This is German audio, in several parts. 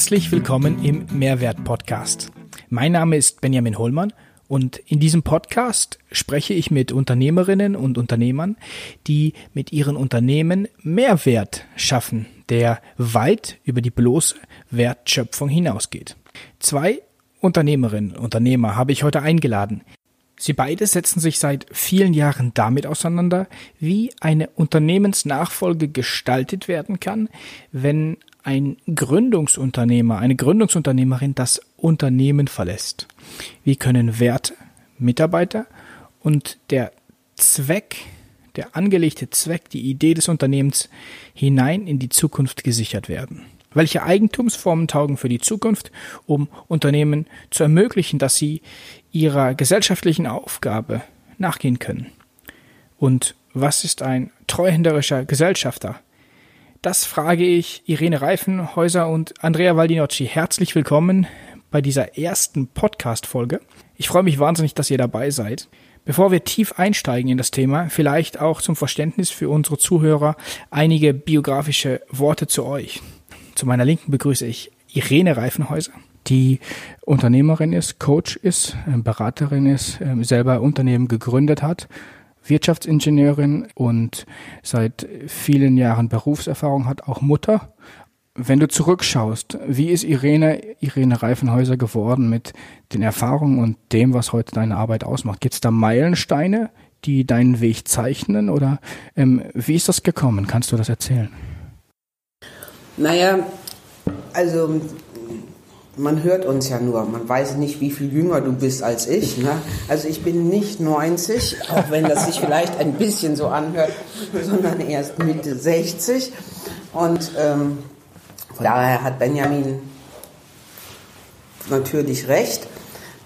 Herzlich willkommen im Mehrwert Podcast. Mein Name ist Benjamin Hollmann und in diesem Podcast spreche ich mit Unternehmerinnen und Unternehmern, die mit ihren Unternehmen Mehrwert schaffen, der weit über die bloße Wertschöpfung hinausgeht. Zwei Unternehmerinnen und Unternehmer habe ich heute eingeladen. Sie beide setzen sich seit vielen Jahren damit auseinander, wie eine Unternehmensnachfolge gestaltet werden kann, wenn ein Gründungsunternehmer, eine Gründungsunternehmerin das Unternehmen verlässt. Wie können Werte, Mitarbeiter und der Zweck, der angelegte Zweck, die Idee des Unternehmens hinein in die Zukunft gesichert werden? Welche Eigentumsformen taugen für die Zukunft, um Unternehmen zu ermöglichen, dass sie ihrer gesellschaftlichen Aufgabe nachgehen können? Und was ist ein treuhänderischer Gesellschafter? Das frage ich Irene Reifenhäuser und Andrea Valdinocci. Herzlich willkommen bei dieser ersten Podcast-Folge. Ich freue mich wahnsinnig, dass ihr dabei seid. Bevor wir tief einsteigen in das Thema, vielleicht auch zum Verständnis für unsere Zuhörer einige biografische Worte zu euch. Zu meiner Linken begrüße ich Irene Reifenhäuser, die Unternehmerin ist, Coach ist, ähm, Beraterin ist, ähm, selber Unternehmen gegründet hat, Wirtschaftsingenieurin und seit vielen Jahren Berufserfahrung hat, auch Mutter. Wenn du zurückschaust, wie ist Irene, Irene Reifenhäuser geworden mit den Erfahrungen und dem, was heute deine Arbeit ausmacht? Gibt es da Meilensteine, die deinen Weg zeichnen oder ähm, wie ist das gekommen? Kannst du das erzählen? Naja, also man hört uns ja nur, man weiß nicht, wie viel jünger du bist als ich. Ne? Also ich bin nicht 90, auch wenn das sich vielleicht ein bisschen so anhört, sondern erst Mitte 60. Und ähm, daher hat Benjamin natürlich recht,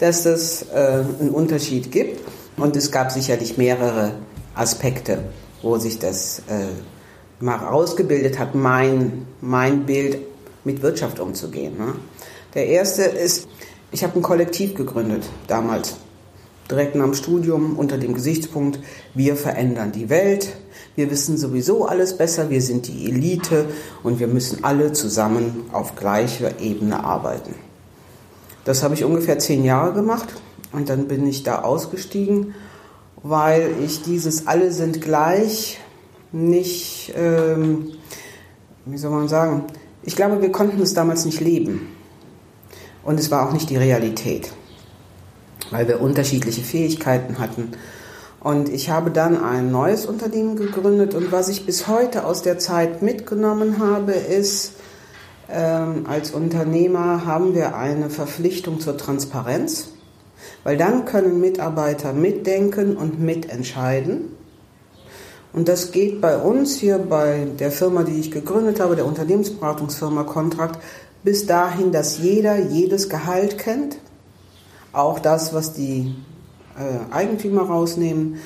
dass es äh, einen Unterschied gibt. Und es gab sicherlich mehrere Aspekte, wo sich das äh, mal rausgebildet hat, mein, mein Bild mit Wirtschaft umzugehen. Ne? Der erste ist, ich habe ein Kollektiv gegründet damals, direkt nach dem Studium unter dem Gesichtspunkt, wir verändern die Welt, wir wissen sowieso alles besser, wir sind die Elite und wir müssen alle zusammen auf gleicher Ebene arbeiten. Das habe ich ungefähr zehn Jahre gemacht und dann bin ich da ausgestiegen, weil ich dieses alle sind gleich nicht, ähm, wie soll man sagen, ich glaube, wir konnten es damals nicht leben. Und es war auch nicht die Realität, weil wir unterschiedliche Fähigkeiten hatten. Und ich habe dann ein neues Unternehmen gegründet und was ich bis heute aus der Zeit mitgenommen habe, ist, ähm, als Unternehmer haben wir eine Verpflichtung zur Transparenz, weil dann können Mitarbeiter mitdenken und mitentscheiden. Und das geht bei uns hier bei der Firma, die ich gegründet habe, der Unternehmensberatungsfirma Contract, bis dahin, dass jeder jedes Gehalt kennt, auch das, was die äh, Eigentümer rausnehmen,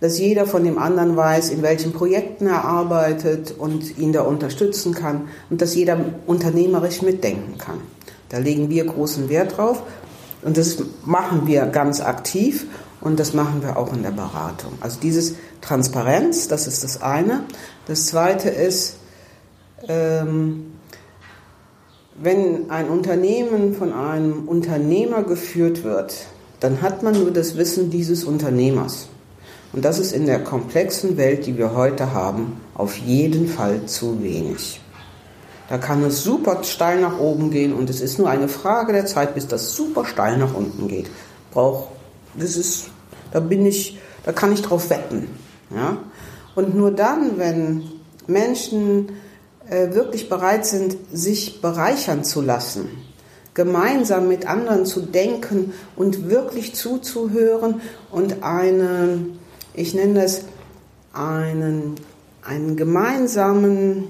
dass jeder von dem anderen weiß, in welchen Projekten er arbeitet und ihn da unterstützen kann und dass jeder unternehmerisch mitdenken kann. Da legen wir großen Wert drauf und das machen wir ganz aktiv und das machen wir auch in der Beratung. Also dieses Transparenz, das ist das eine. Das zweite ist, ähm, wenn ein Unternehmen von einem Unternehmer geführt wird, dann hat man nur das Wissen dieses Unternehmers. Und das ist in der komplexen Welt, die wir heute haben, auf jeden Fall zu wenig. Da kann es super steil nach oben gehen und es ist nur eine Frage der Zeit, bis das super steil nach unten geht. Braucht das ist, da bin ich, da kann ich drauf wetten. Ja? Und nur dann, wenn Menschen wirklich bereit sind, sich bereichern zu lassen, gemeinsam mit anderen zu denken und wirklich zuzuhören und eine, ich nenne das einen, einen gemeinsamen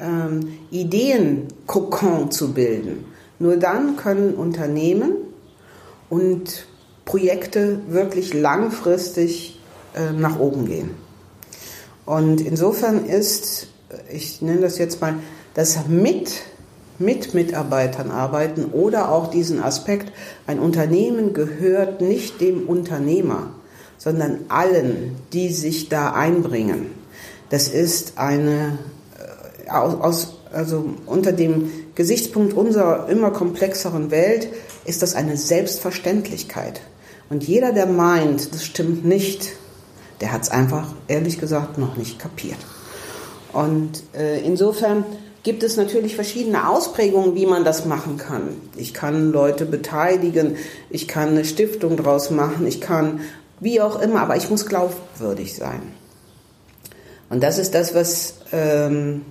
ähm, Ideenkokon zu bilden. Nur dann können Unternehmen und Projekte wirklich langfristig äh, nach oben gehen. Und insofern ist, ich nenne das jetzt mal, das mit, mit Mitarbeitern arbeiten oder auch diesen Aspekt, ein Unternehmen gehört nicht dem Unternehmer, sondern allen, die sich da einbringen. Das ist eine, äh, aus, also unter dem Gesichtspunkt unserer immer komplexeren Welt ist das eine Selbstverständlichkeit. Und jeder, der meint, das stimmt nicht, der hat es einfach, ehrlich gesagt, noch nicht kapiert. Und äh, insofern gibt es natürlich verschiedene Ausprägungen, wie man das machen kann. Ich kann Leute beteiligen, ich kann eine Stiftung draus machen, ich kann wie auch immer, aber ich muss glaubwürdig sein. Und das ist das, was, ähm,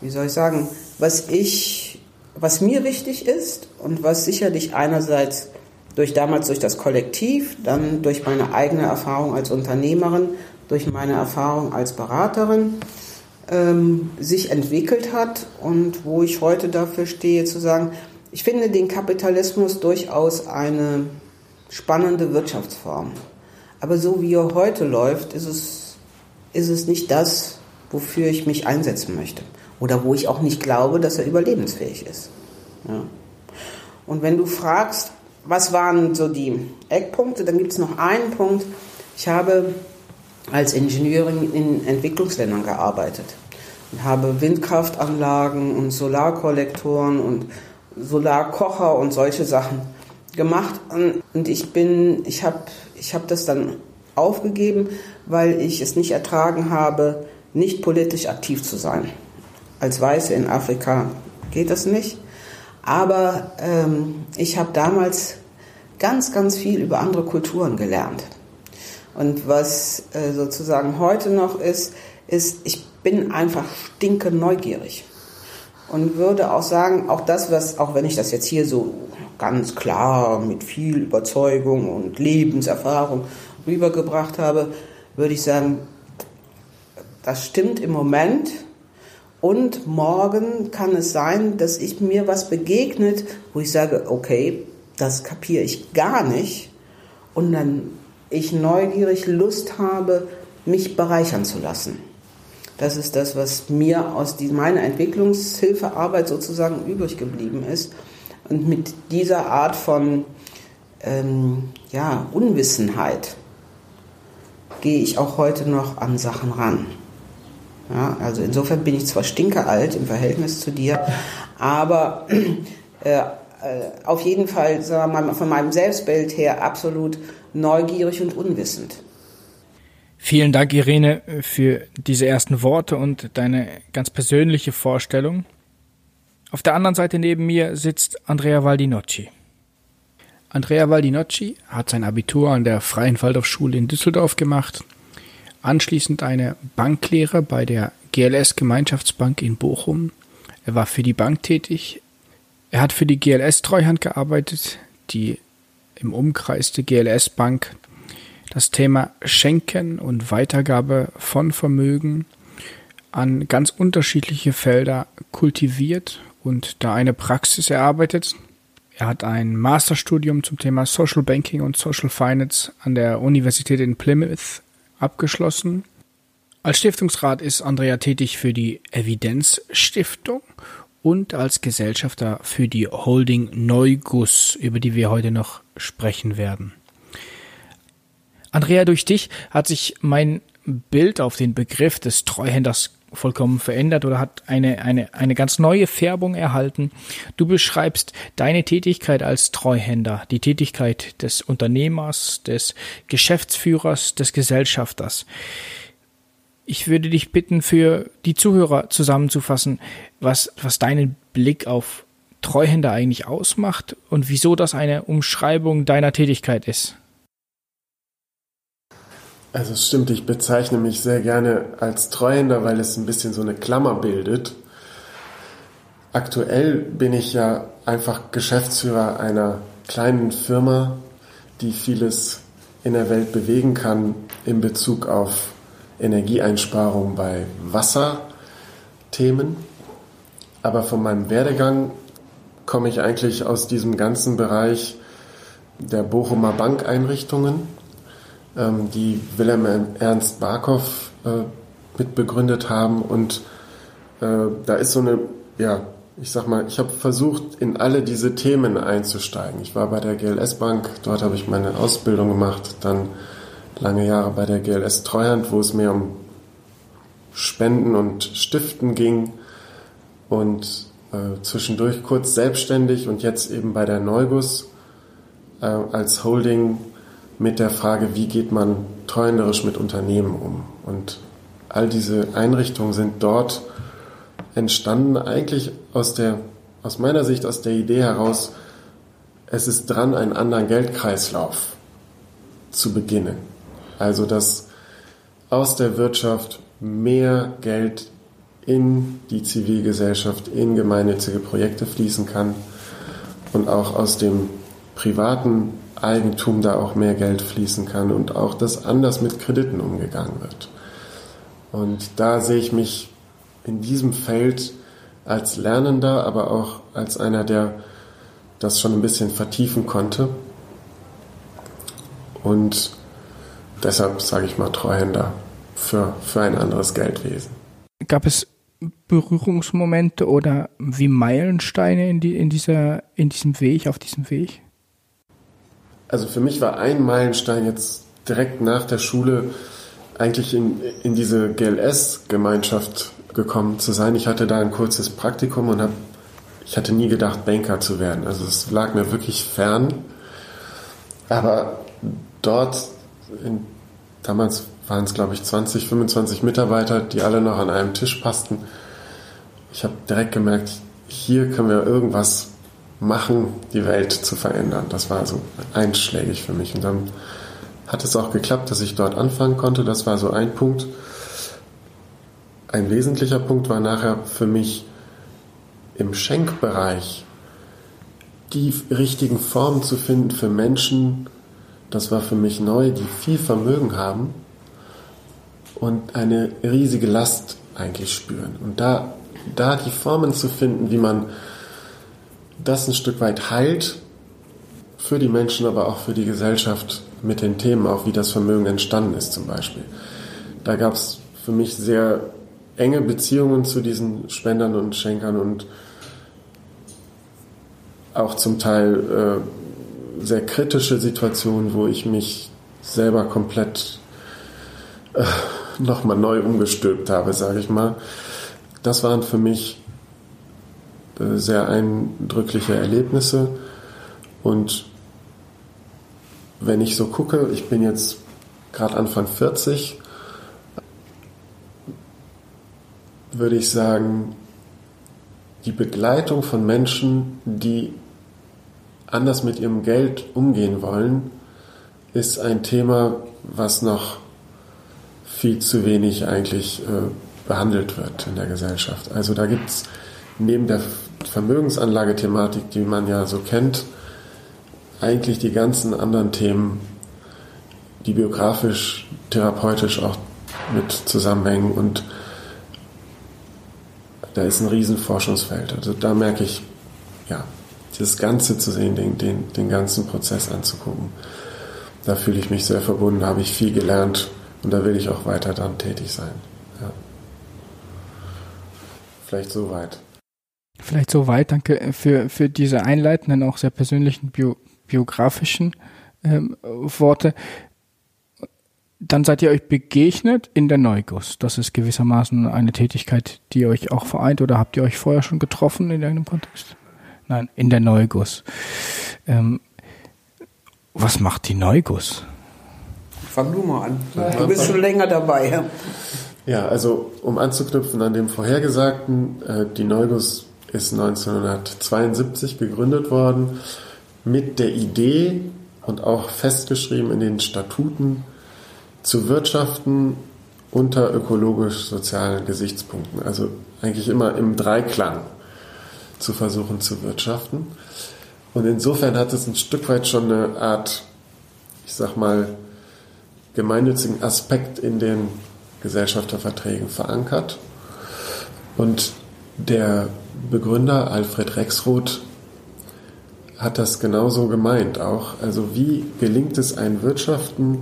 wie soll ich sagen, was ich, was mir wichtig ist und was sicherlich einerseits durch damals durch das Kollektiv, dann durch meine eigene Erfahrung als Unternehmerin, durch meine Erfahrung als Beraterin ähm, sich entwickelt hat und wo ich heute dafür stehe zu sagen, ich finde den Kapitalismus durchaus eine spannende Wirtschaftsform. Aber so wie er heute läuft, ist es, ist es nicht das, wofür ich mich einsetzen möchte. Oder wo ich auch nicht glaube, dass er überlebensfähig ist. Ja. Und wenn du fragst, was waren so die Eckpunkte, dann gibt es noch einen Punkt. Ich habe als Ingenieurin in Entwicklungsländern gearbeitet und habe Windkraftanlagen und Solarkollektoren und Solarkocher und solche Sachen gemacht und ich bin ich habe ich habe das dann aufgegeben, weil ich es nicht ertragen habe, nicht politisch aktiv zu sein. Als Weiße in Afrika geht das nicht. Aber ähm, ich habe damals ganz, ganz viel über andere Kulturen gelernt. Und was äh, sozusagen heute noch ist, ist, ich bin einfach stinke neugierig. Und würde auch sagen, auch das, was, auch wenn ich das jetzt hier so ganz klar mit viel Überzeugung und Lebenserfahrung rübergebracht habe, würde ich sagen, das stimmt im Moment. Und morgen kann es sein, dass ich mir was begegnet, wo ich sage, okay, das kapiere ich gar nicht. Und dann ich neugierig Lust habe, mich bereichern zu lassen. Das ist das, was mir aus meiner Entwicklungshilfearbeit sozusagen übrig geblieben ist. Und mit dieser Art von ähm, ja, Unwissenheit gehe ich auch heute noch an Sachen ran. Ja, also insofern bin ich zwar stinkealt im Verhältnis zu dir, aber äh, äh auf jeden Fall von meinem Selbstbild her absolut neugierig und unwissend. Vielen Dank, Irene, für diese ersten Worte und deine ganz persönliche Vorstellung. Auf der anderen Seite neben mir sitzt Andrea Valdinocci. Andrea Valdinocci hat sein Abitur an der Freien Waldorfschule in Düsseldorf gemacht, anschließend eine Banklehre bei der GLS Gemeinschaftsbank in Bochum. Er war für die Bank tätig. Er hat für die GLS Treuhand gearbeitet, die im Umkreis der GLS Bank das Thema Schenken und Weitergabe von Vermögen an ganz unterschiedliche Felder kultiviert und da eine Praxis erarbeitet. Er hat ein Masterstudium zum Thema Social Banking und Social Finance an der Universität in Plymouth abgeschlossen. Als Stiftungsrat ist Andrea tätig für die Evidenzstiftung und als Gesellschafter für die Holding Neuguss, über die wir heute noch sprechen werden. Andrea, durch dich hat sich mein Bild auf den Begriff des Treuhänders vollkommen verändert oder hat eine, eine, eine ganz neue Färbung erhalten. Du beschreibst deine Tätigkeit als Treuhänder, die Tätigkeit des Unternehmers, des Geschäftsführers, des Gesellschafters. Ich würde dich bitten, für die Zuhörer zusammenzufassen, was, was deinen Blick auf Treuhänder eigentlich ausmacht und wieso das eine Umschreibung deiner Tätigkeit ist. Also es stimmt, ich bezeichne mich sehr gerne als Treuhänder, weil es ein bisschen so eine Klammer bildet. Aktuell bin ich ja einfach Geschäftsführer einer kleinen Firma, die vieles in der Welt bewegen kann in Bezug auf Energieeinsparung bei Wasserthemen. Aber von meinem Werdegang komme ich eigentlich aus diesem ganzen Bereich der Bochumer Bankeinrichtungen ähm, die Wilhelm Ernst Barkow äh, mitbegründet haben. Und äh, da ist so eine, ja, ich sag mal, ich habe versucht, in alle diese Themen einzusteigen. Ich war bei der GLS Bank, dort habe ich meine Ausbildung gemacht, dann lange Jahre bei der GLS Treuhand, wo es mehr um Spenden und Stiften ging. und äh, zwischendurch kurz selbstständig und jetzt eben bei der Neubus äh, als Holding mit der Frage, wie geht man treuenderisch mit Unternehmen um. Und all diese Einrichtungen sind dort entstanden, eigentlich aus der, aus meiner Sicht aus der Idee heraus, es ist dran, einen anderen Geldkreislauf zu beginnen. Also, dass aus der Wirtschaft mehr Geld in die Zivilgesellschaft, in gemeinnützige Projekte fließen kann und auch aus dem privaten Eigentum da auch mehr Geld fließen kann und auch, dass anders mit Krediten umgegangen wird. Und da sehe ich mich in diesem Feld als Lernender, aber auch als einer, der das schon ein bisschen vertiefen konnte. Und deshalb sage ich mal Treuhänder für, für ein anderes Geldwesen. Gab es Berührungsmomente oder wie Meilensteine in, die, in, dieser, in diesem Weg, auf diesem Weg? Also für mich war ein Meilenstein jetzt direkt nach der Schule eigentlich in, in diese GLS-Gemeinschaft gekommen zu sein. Ich hatte da ein kurzes Praktikum und hab, ich hatte nie gedacht, Banker zu werden. Also es lag mir wirklich fern. Aber dort, in, damals waren es glaube ich 20, 25 Mitarbeiter, die alle noch an einem Tisch passten. Ich habe direkt gemerkt, hier können wir irgendwas machen, die Welt zu verändern. Das war so einschlägig für mich. Und dann hat es auch geklappt, dass ich dort anfangen konnte. Das war so ein Punkt. Ein wesentlicher Punkt war nachher für mich im Schenkbereich die richtigen Formen zu finden für Menschen, das war für mich neu, die viel Vermögen haben und eine riesige Last eigentlich spüren. Und da, da die Formen zu finden, wie man das ein Stück weit heilt, für die Menschen, aber auch für die Gesellschaft mit den Themen, auch wie das Vermögen entstanden ist zum Beispiel. Da gab es für mich sehr enge Beziehungen zu diesen Spendern und Schenkern und auch zum Teil äh, sehr kritische Situationen, wo ich mich selber komplett äh, nochmal neu umgestülpt habe, sage ich mal. Das waren für mich äh, sehr eindrückliche Erlebnisse und wenn ich so gucke, ich bin jetzt gerade Anfang 40, würde ich sagen, die Begleitung von Menschen, die anders mit ihrem Geld umgehen wollen, ist ein Thema, was noch viel zu wenig eigentlich äh, behandelt wird in der Gesellschaft. Also da gibt es neben der Vermögensanlagethematik, die man ja so kennt, eigentlich die ganzen anderen Themen, die biografisch, therapeutisch auch mit zusammenhängen und da ist ein Riesenforschungsfeld. Also da merke ich, ja, das Ganze zu sehen, den, den, den ganzen Prozess anzugucken. Da fühle ich mich sehr verbunden, habe ich viel gelernt und da will ich auch weiter dann tätig sein. Ja. Vielleicht soweit. Vielleicht soweit. Danke für, für diese einleitenden, auch sehr persönlichen Bio, biografischen ähm, Worte. Dann seid ihr euch begegnet in der Neuguss. Das ist gewissermaßen eine Tätigkeit, die euch auch vereint oder habt ihr euch vorher schon getroffen in irgendeinem Kontext? Nein, in der Neuguss. Ähm, was macht die Neuguss? Fang du mal an. Du bist schon länger dabei. Ja, also um anzuknüpfen an dem vorhergesagten, äh, die Neuguss ist 1972 gegründet worden mit der Idee und auch festgeschrieben in den Statuten, zu wirtschaften unter ökologisch-sozialen Gesichtspunkten. Also eigentlich immer im Dreiklang zu versuchen zu wirtschaften. Und insofern hat es ein Stück weit schon eine Art, ich sag mal, gemeinnützigen Aspekt in den Gesellschafterverträgen verankert. Und der Begründer Alfred Rexroth hat das genauso gemeint auch. Also wie gelingt es ein Wirtschaften,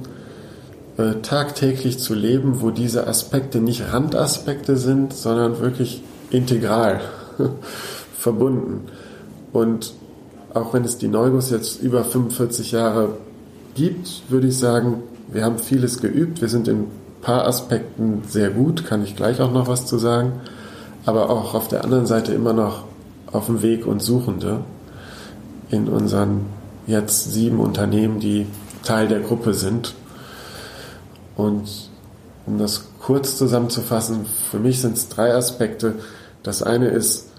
äh, tagtäglich zu leben, wo diese Aspekte nicht Randaspekte sind, sondern wirklich integral verbunden. Und auch wenn es die Neugos jetzt über 45 Jahre gibt, würde ich sagen, wir haben vieles geübt. Wir sind in ein paar Aspekten sehr gut, kann ich gleich auch noch was zu sagen. aber auch auf der anderen Seite immer noch auf dem Weg und Suchende in unseren jetzt sieben Unternehmen, die Teil der Gruppe sind. Und um das kurz zusammenzufassen, für mich sind es drei Aspekte. Das eine ist,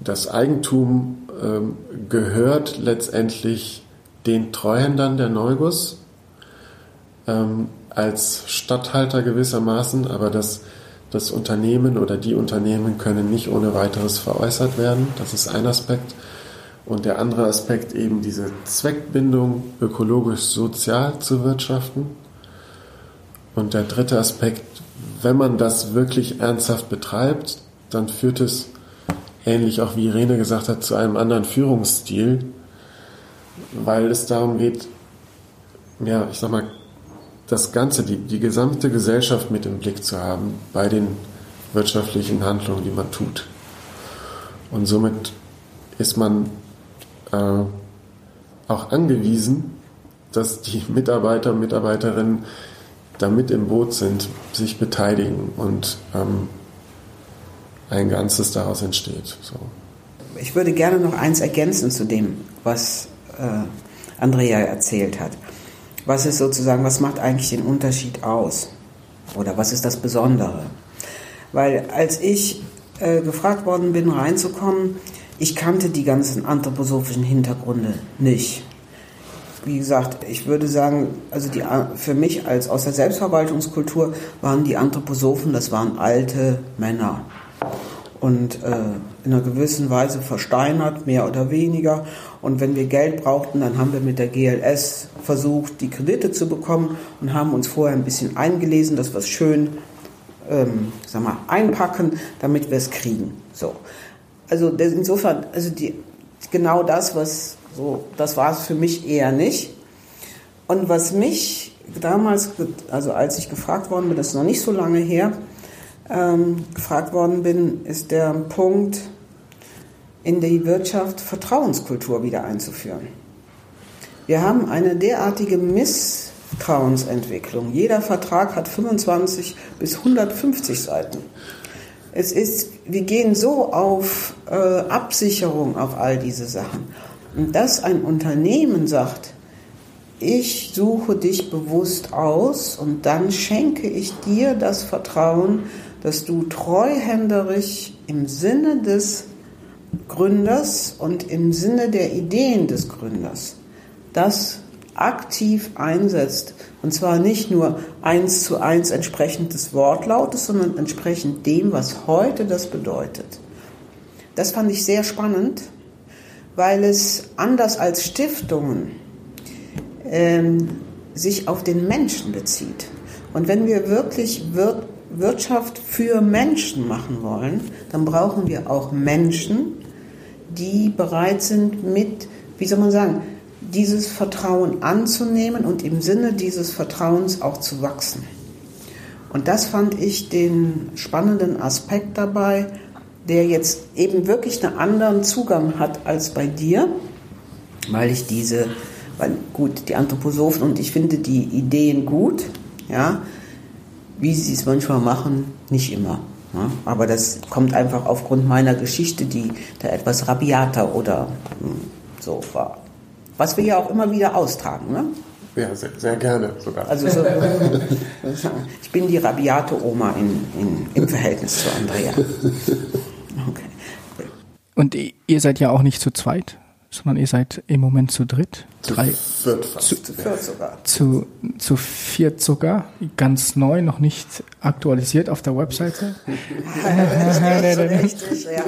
das Eigentum ähm, gehört letztendlich den Treuhändern der Neugus ähm, als Statthalter gewissermaßen, aber das, das Unternehmen oder die Unternehmen können nicht ohne weiteres veräußert werden. Das ist ein Aspekt. Und der andere Aspekt eben diese Zweckbindung, ökologisch-sozial zu wirtschaften. Und der dritte Aspekt, wenn man das wirklich ernsthaft betreibt, dann führt es, ähnlich auch wie Irene gesagt hat, zu einem anderen Führungsstil, weil es darum geht, ja, ich sag mal, das Ganze, die, die gesamte Gesellschaft mit im Blick zu haben bei den wirtschaftlichen Handlungen, die man tut. Und somit ist man äh, auch angewiesen, dass die Mitarbeiter und Mitarbeiterinnen da mit im Boot sind, sich beteiligen und ähm, ein Ganzes daraus entsteht. So. Ich würde gerne noch eins ergänzen zu dem, was äh, Andrea erzählt hat. Was ist sozusagen, was macht eigentlich den Unterschied aus? Oder was ist das Besondere? Weil als ich äh, gefragt worden bin, reinzukommen, ich kannte die ganzen anthroposophischen Hintergründe nicht. Wie gesagt, ich würde sagen, also die, für mich als aus der Selbstverwaltungskultur waren die Anthroposophen, das waren alte Männer und äh, in einer gewissen Weise versteinert, mehr oder weniger. Und wenn wir Geld brauchten, dann haben wir mit der GLS versucht, die Kredite zu bekommen und haben uns vorher ein bisschen eingelesen, dass wir es schön ähm, sag mal, einpacken, damit wir es kriegen. So. Also insofern, also die, genau das, was so, das war es für mich eher nicht. Und was mich damals, also als ich gefragt worden bin, das ist noch nicht so lange her, ähm, gefragt worden bin, ist der Punkt, in die Wirtschaft Vertrauenskultur wieder einzuführen. Wir haben eine derartige Misstrauensentwicklung. Jeder Vertrag hat 25 bis 150 Seiten. Es ist, wir gehen so auf äh, Absicherung auf all diese Sachen. Und dass ein Unternehmen sagt, ich suche dich bewusst aus und dann schenke ich dir das Vertrauen, dass du treuhänderisch im Sinne des Gründers und im Sinne der Ideen des Gründers das aktiv einsetzt. Und zwar nicht nur eins zu eins entsprechend des Wortlautes, sondern entsprechend dem, was heute das bedeutet. Das fand ich sehr spannend, weil es anders als Stiftungen ähm, sich auf den Menschen bezieht. Und wenn wir wirklich wir Wirtschaft für Menschen machen wollen, dann brauchen wir auch Menschen, die bereit sind, mit, wie soll man sagen, dieses Vertrauen anzunehmen und im Sinne dieses Vertrauens auch zu wachsen. Und das fand ich den spannenden Aspekt dabei, der jetzt eben wirklich einen anderen Zugang hat als bei dir, weil ich diese, weil gut, die Anthroposophen und ich finde die Ideen gut, ja, wie sie es manchmal machen, nicht immer. Ja, aber das kommt einfach aufgrund meiner Geschichte, die da etwas rabiater oder hm, so war. Was wir ja auch immer wieder austragen. Ne? Ja, sehr, sehr gerne sogar. Also so, ich bin die rabiate Oma in, in, im Verhältnis zu Andrea. Okay. Und ihr seid ja auch nicht zu zweit? Sondern ihr seid im Moment zu dritt. Zu drei, viert fast. Zu, viert sogar. Zu, zu viert sogar. Ganz neu, noch nicht aktualisiert auf der Webseite. richtig, ja.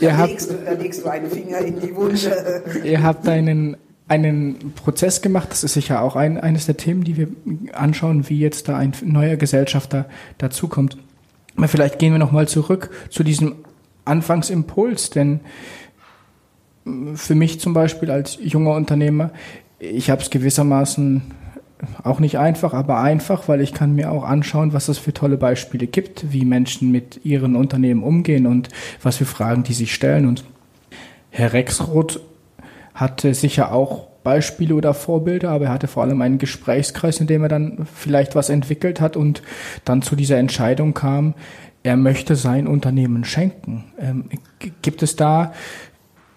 ihr habt, legst, da legst du einen Finger in die Wunde. ihr habt einen einen Prozess gemacht. Das ist sicher auch ein, eines der Themen, die wir anschauen, wie jetzt da ein neuer Gesellschafter dazukommt. Aber vielleicht gehen wir nochmal zurück zu diesem Anfangsimpuls, denn für mich zum Beispiel als junger Unternehmer, ich habe es gewissermaßen auch nicht einfach, aber einfach, weil ich kann mir auch anschauen, was es für tolle Beispiele gibt, wie Menschen mit ihren Unternehmen umgehen und was für Fragen die sich stellen. Und Herr Rexroth hatte sicher auch Beispiele oder Vorbilder, aber er hatte vor allem einen Gesprächskreis, in dem er dann vielleicht was entwickelt hat und dann zu dieser Entscheidung kam, er möchte sein Unternehmen schenken. Ähm, gibt es da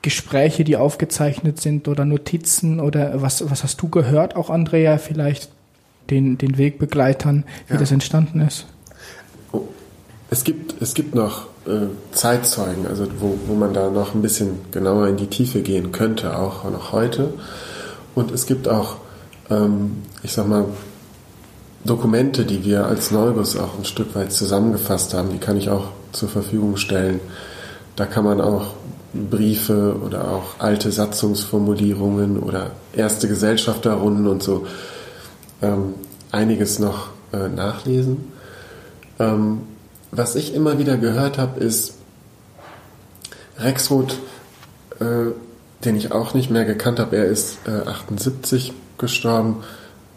Gespräche, die aufgezeichnet sind oder Notizen oder was, was hast du gehört, auch Andrea, vielleicht den, den Wegbegleitern, wie ja. das entstanden ist? Es gibt, es gibt noch äh, Zeitzeugen, also wo, wo man da noch ein bisschen genauer in die Tiefe gehen könnte, auch noch heute. Und es gibt auch, ähm, ich sag mal, Dokumente, die wir als Neubus auch ein Stück weit zusammengefasst haben, die kann ich auch zur Verfügung stellen. Da kann man auch Briefe oder auch alte Satzungsformulierungen oder erste Gesellschafterrunden und so ähm, einiges noch äh, nachlesen. Ähm, was ich immer wieder gehört habe, ist Rexroth, äh, den ich auch nicht mehr gekannt habe, er ist äh, 78 gestorben,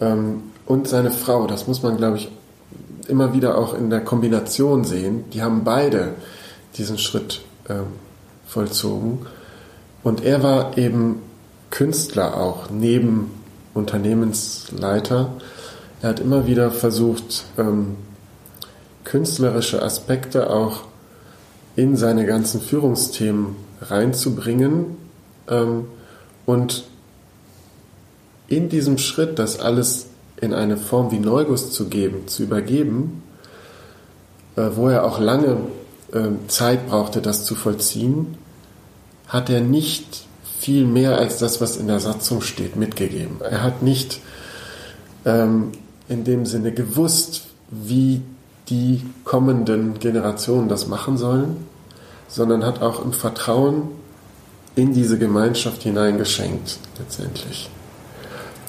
ähm, und seine Frau, das muss man, glaube ich, immer wieder auch in der Kombination sehen, die haben beide diesen Schritt ähm, vollzogen. Und er war eben Künstler auch, neben Unternehmensleiter. Er hat immer wieder versucht, ähm, künstlerische Aspekte auch in seine ganzen Führungsthemen reinzubringen und in diesem Schritt, das alles in eine Form wie Neuguss zu geben, zu übergeben, äh, wo er auch lange äh, Zeit brauchte, das zu vollziehen, hat er nicht viel mehr als das, was in der Satzung steht, mitgegeben. Er hat nicht ähm, in dem Sinne gewusst, wie die kommenden Generationen das machen sollen, sondern hat auch im Vertrauen in diese Gemeinschaft hineingeschenkt, letztendlich.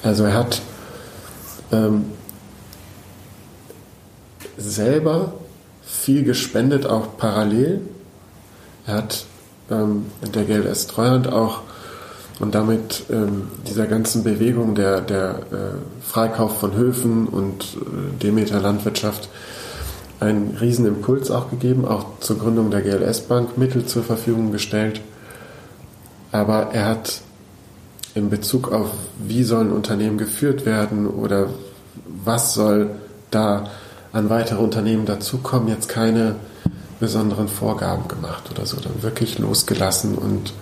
Also er hat ähm, selber viel gespendet, auch parallel. Er hat ähm, der GLS Treuhand auch und damit ähm, dieser ganzen Bewegung der, der äh, Freikauf von Höfen und äh, Demeter Landwirtschaft einen riesen Impuls auch gegeben, auch zur Gründung der GLS Bank Mittel zur Verfügung gestellt. Aber er hat in Bezug auf, wie sollen Unternehmen geführt werden oder was soll da an weitere Unternehmen dazukommen, jetzt keine besonderen Vorgaben gemacht oder so, dann wirklich losgelassen und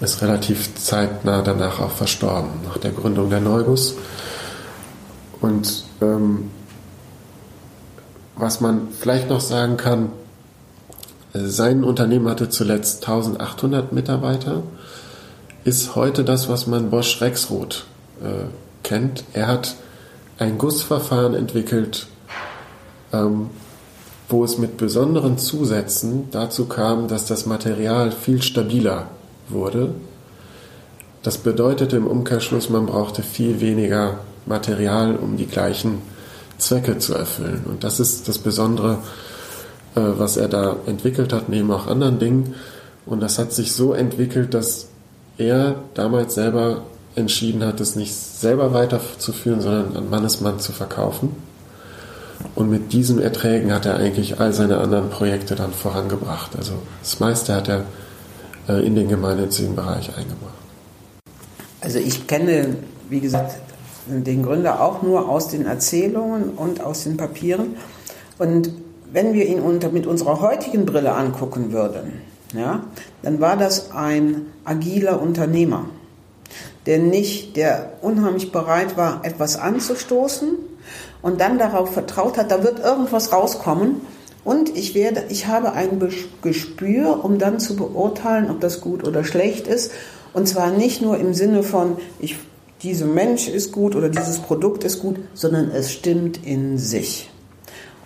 ist relativ zeitnah danach auch verstorben, nach der Gründung der Neubus. Und ähm, was man vielleicht noch sagen kann, sein Unternehmen hatte zuletzt 1800 Mitarbeiter ist heute das, was man Bosch Rexroth äh, kennt. Er hat ein Gussverfahren entwickelt, ähm, wo es mit besonderen Zusätzen dazu kam, dass das Material viel stabiler wurde. Das bedeutete im Umkehrschluss, man brauchte viel weniger Material, um die gleichen Zwecke zu erfüllen. Und das ist das Besondere, äh, was er da entwickelt hat, neben auch anderen Dingen. Und das hat sich so entwickelt, dass er damals selber entschieden hat, es nicht selber weiterzuführen, sondern an Mannesmann zu verkaufen. Und mit diesen Erträgen hat er eigentlich all seine anderen Projekte dann vorangebracht. Also das meiste hat er äh, in den gemeinnützigen Bereich eingebracht. Also ich kenne, wie gesagt, den Gründer auch nur aus den Erzählungen und aus den Papieren. Und wenn wir ihn unter, mit unserer heutigen Brille angucken würden, ja, dann war das ein agiler Unternehmer, der nicht, der unheimlich bereit war, etwas anzustoßen und dann darauf vertraut hat, da wird irgendwas rauskommen und ich werde, ich habe ein Gespür, um dann zu beurteilen, ob das gut oder schlecht ist. Und zwar nicht nur im Sinne von, ich, dieser Mensch ist gut oder dieses Produkt ist gut, sondern es stimmt in sich.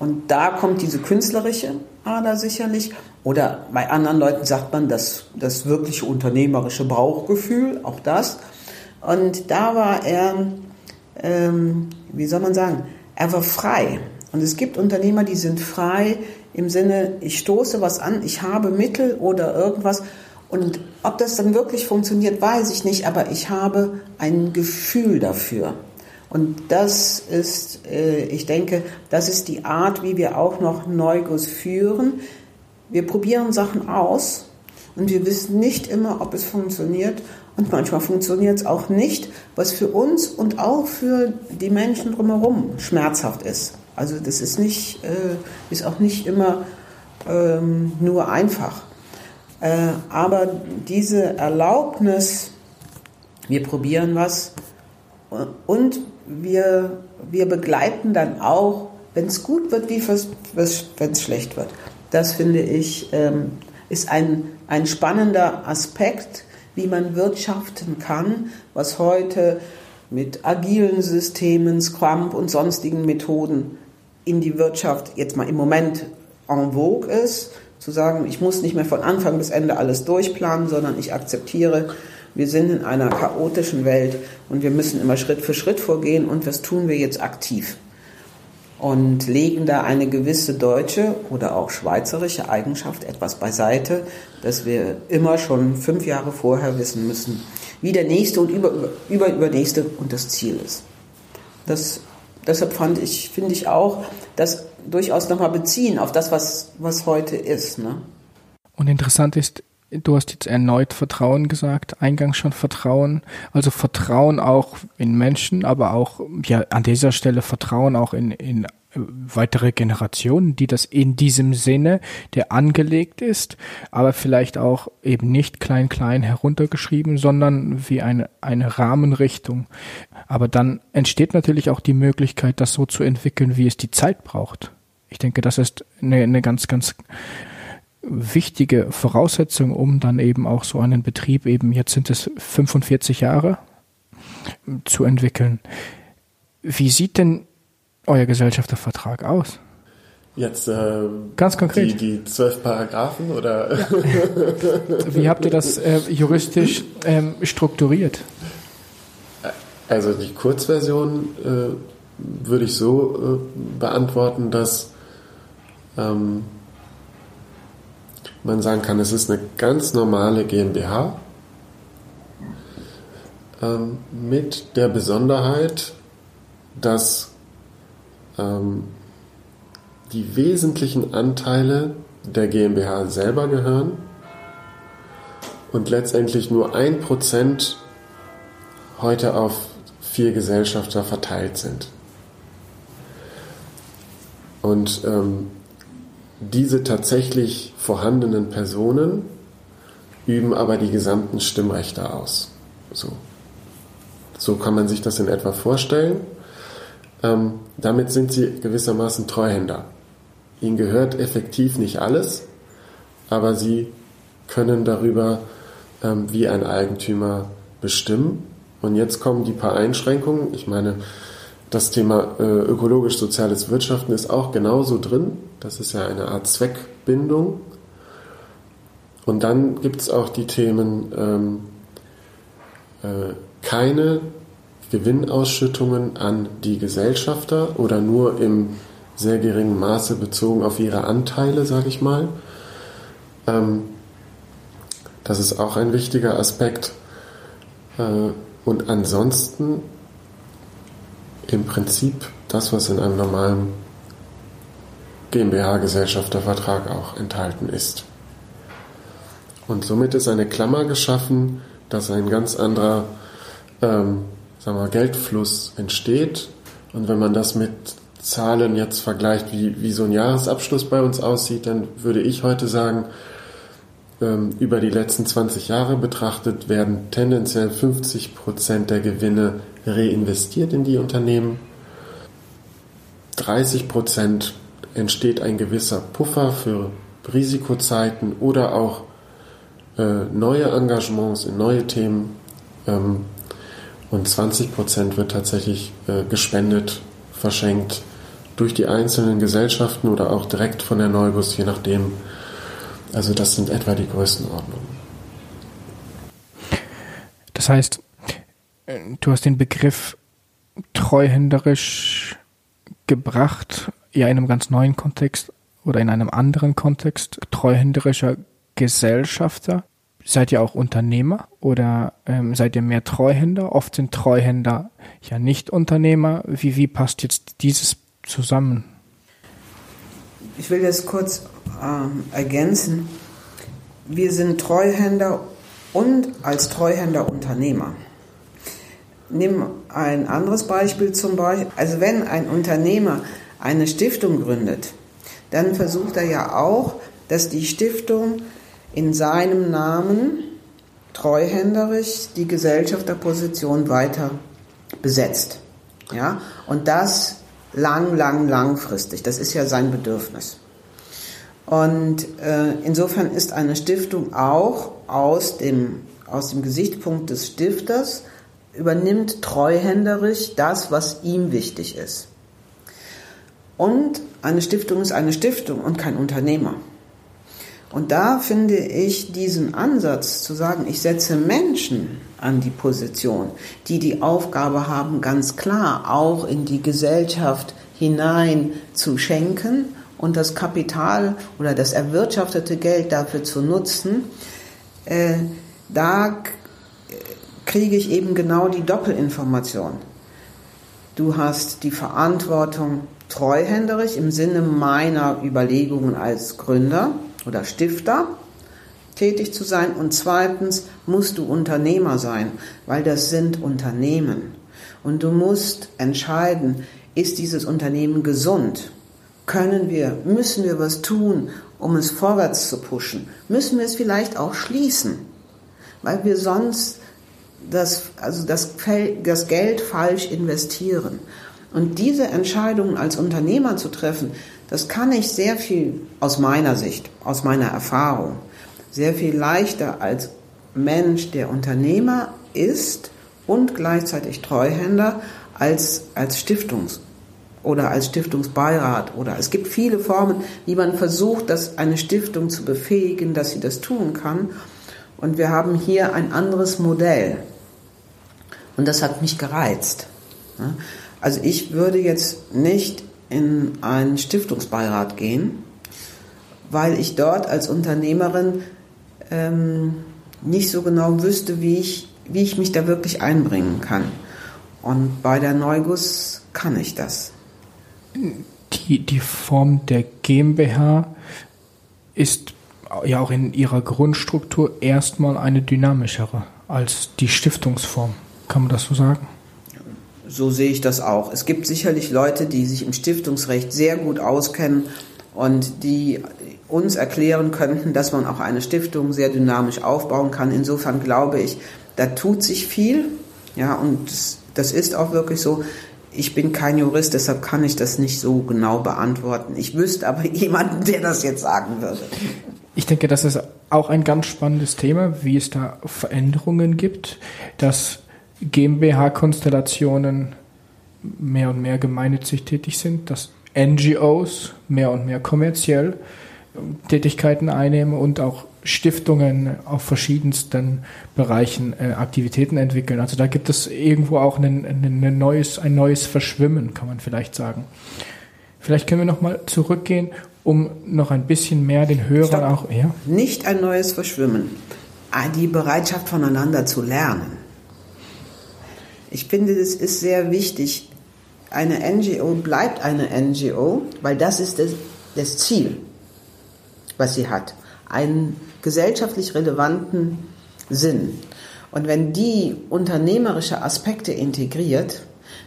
Und da kommt diese künstlerische Ader sicherlich. Oder bei anderen Leuten sagt man das, das wirkliche unternehmerische Bauchgefühl, auch das. Und da war er, ähm, wie soll man sagen, er war frei. Und es gibt Unternehmer, die sind frei im Sinne, ich stoße was an, ich habe Mittel oder irgendwas. Und ob das dann wirklich funktioniert, weiß ich nicht, aber ich habe ein Gefühl dafür. Und das ist, äh, ich denke, das ist die Art, wie wir auch noch Neugus führen. Wir probieren Sachen aus und wir wissen nicht immer, ob es funktioniert. und manchmal funktioniert es auch nicht, was für uns und auch für die Menschen drumherum schmerzhaft ist. Also das ist, nicht, äh, ist auch nicht immer ähm, nur einfach. Äh, aber diese Erlaubnis, wir probieren was und wir, wir begleiten dann auch, wenn es gut wird, wie wenn es schlecht wird. Das finde ich ähm, ist ein, ein spannender Aspekt, wie man wirtschaften kann, was heute mit agilen Systemen, Scrum und sonstigen Methoden in die Wirtschaft jetzt mal im Moment en vogue ist, zu sagen, ich muss nicht mehr von Anfang bis Ende alles durchplanen, sondern ich akzeptiere, wir sind in einer chaotischen Welt und wir müssen immer Schritt für Schritt vorgehen und was tun wir jetzt aktiv? Und legen da eine gewisse deutsche oder auch schweizerische Eigenschaft etwas beiseite, dass wir immer schon fünf Jahre vorher wissen müssen, wie der nächste und über, über, übernächste und das Ziel ist. Das, deshalb fand ich, finde ich auch, das durchaus nochmal beziehen auf das, was, was heute ist. Ne? Und interessant ist, du hast jetzt erneut Vertrauen gesagt, eingangs schon Vertrauen, also Vertrauen auch in Menschen, aber auch ja an dieser Stelle Vertrauen auch in, in weitere Generationen, die das in diesem Sinne, der angelegt ist, aber vielleicht auch eben nicht klein klein heruntergeschrieben, sondern wie eine, eine Rahmenrichtung. Aber dann entsteht natürlich auch die Möglichkeit, das so zu entwickeln, wie es die Zeit braucht. Ich denke, das ist eine, eine ganz, ganz wichtige Voraussetzung, um dann eben auch so einen Betrieb eben, jetzt sind es 45 Jahre, zu entwickeln. Wie sieht denn euer Gesellschaftervertrag aus? Jetzt äh, ganz konkret die, die zwölf Paragraphen oder ja. wie habt ihr das äh, juristisch ähm, strukturiert? Also die Kurzversion äh, würde ich so äh, beantworten, dass ähm, man sagen kann, es ist eine ganz normale GmbH ähm, mit der Besonderheit, dass ähm, die wesentlichen Anteile der GmbH selber gehören und letztendlich nur ein Prozent heute auf vier Gesellschafter verteilt sind. Und ähm, diese tatsächlich vorhandenen Personen üben aber die gesamten Stimmrechte aus. So, so kann man sich das in etwa vorstellen. Ähm, damit sind sie gewissermaßen Treuhänder. Ihnen gehört effektiv nicht alles, aber sie können darüber ähm, wie ein Eigentümer bestimmen. Und jetzt kommen die paar Einschränkungen. Ich meine, das Thema äh, ökologisch-soziales Wirtschaften ist auch genauso drin. Das ist ja eine Art Zweckbindung. Und dann gibt es auch die Themen ähm, äh, keine Gewinnausschüttungen an die Gesellschafter oder nur im sehr geringen Maße bezogen auf ihre Anteile, sage ich mal. Ähm, das ist auch ein wichtiger Aspekt. Äh, und ansonsten im Prinzip das, was in einem normalen GmbH-Gesellschaftervertrag auch enthalten ist. Und somit ist eine Klammer geschaffen, dass ein ganz anderer ähm, sagen wir, Geldfluss entsteht. Und wenn man das mit Zahlen jetzt vergleicht, wie, wie so ein Jahresabschluss bei uns aussieht, dann würde ich heute sagen, ähm, über die letzten 20 Jahre betrachtet werden tendenziell 50 Prozent der Gewinne reinvestiert in die Unternehmen. 30 Prozent entsteht ein gewisser Puffer für Risikozeiten oder auch äh, neue Engagements in neue Themen. Ähm, und 20 Prozent wird tatsächlich äh, gespendet, verschenkt durch die einzelnen Gesellschaften oder auch direkt von der Neubus, je nachdem. Also das sind etwa die Größenordnungen. Das heißt, äh, du hast den Begriff treuhänderisch gebracht, ja in einem ganz neuen Kontext oder in einem anderen Kontext, treuhänderischer Gesellschafter. Seid ihr auch Unternehmer oder ähm, seid ihr mehr Treuhänder? Oft sind Treuhänder ja nicht Unternehmer. Wie, wie passt jetzt dieses zusammen? Ich will das kurz ähm, ergänzen. Wir sind Treuhänder und als Treuhänder Unternehmer. Nimm ein anderes Beispiel zum Beispiel. Also wenn ein Unternehmer eine Stiftung gründet, dann versucht er ja auch, dass die Stiftung in seinem Namen treuhänderisch die Gesellschafterposition weiter besetzt. Ja? Und das lang, lang, langfristig. Das ist ja sein Bedürfnis. Und äh, insofern ist eine Stiftung auch aus dem, aus dem Gesichtspunkt des Stifters, übernimmt treuhänderisch das, was ihm wichtig ist. Und eine Stiftung ist eine Stiftung und kein Unternehmer. Und da finde ich diesen Ansatz zu sagen, ich setze Menschen an die Position, die die Aufgabe haben, ganz klar auch in die Gesellschaft hinein zu schenken und das Kapital oder das erwirtschaftete Geld dafür zu nutzen, äh, da kriege ich eben genau die Doppelinformation. Du hast die Verantwortung treuhänderisch im Sinne meiner Überlegungen als Gründer oder Stifter tätig zu sein und zweitens musst du Unternehmer sein, weil das sind Unternehmen. Und du musst entscheiden, ist dieses Unternehmen gesund? Können wir, müssen wir was tun, um es vorwärts zu pushen? Müssen wir es vielleicht auch schließen? Weil wir sonst das, also das, das Geld falsch investieren. Und diese Entscheidungen als Unternehmer zu treffen, das kann ich sehr viel aus meiner Sicht, aus meiner Erfahrung, sehr viel leichter als Mensch, der Unternehmer ist und gleichzeitig Treuhänder, als, als Stiftungs- oder als Stiftungsbeirat oder es gibt viele Formen, wie man versucht, das eine Stiftung zu befähigen, dass sie das tun kann. Und wir haben hier ein anderes Modell. Und das hat mich gereizt. Also ich würde jetzt nicht in einen Stiftungsbeirat gehen, weil ich dort als Unternehmerin ähm, nicht so genau wüsste, wie ich, wie ich mich da wirklich einbringen kann. Und bei der Neuguss kann ich das. Die, die Form der GmbH ist ja auch in ihrer Grundstruktur erstmal eine dynamischere als die Stiftungsform. Kann man das so sagen? so sehe ich das auch. Es gibt sicherlich Leute, die sich im Stiftungsrecht sehr gut auskennen und die uns erklären könnten, dass man auch eine Stiftung sehr dynamisch aufbauen kann. Insofern glaube ich, da tut sich viel. Ja, und das, das ist auch wirklich so. Ich bin kein Jurist, deshalb kann ich das nicht so genau beantworten. Ich wüsste aber jemanden, der das jetzt sagen würde. Ich denke, das ist auch ein ganz spannendes Thema, wie es da Veränderungen gibt, dass GmbH-Konstellationen mehr und mehr gemeinnützig tätig sind, dass NGOs mehr und mehr kommerziell Tätigkeiten einnehmen und auch Stiftungen auf verschiedensten Bereichen äh, Aktivitäten entwickeln. Also da gibt es irgendwo auch ein, ein, neues, ein neues Verschwimmen, kann man vielleicht sagen. Vielleicht können wir nochmal zurückgehen, um noch ein bisschen mehr den Hörern Stopp. auch. Ja? Nicht ein neues Verschwimmen, die Bereitschaft voneinander zu lernen. Ich finde, es ist sehr wichtig. Eine NGO bleibt eine NGO, weil das ist das, das Ziel, was sie hat. Einen gesellschaftlich relevanten Sinn. Und wenn die unternehmerische Aspekte integriert,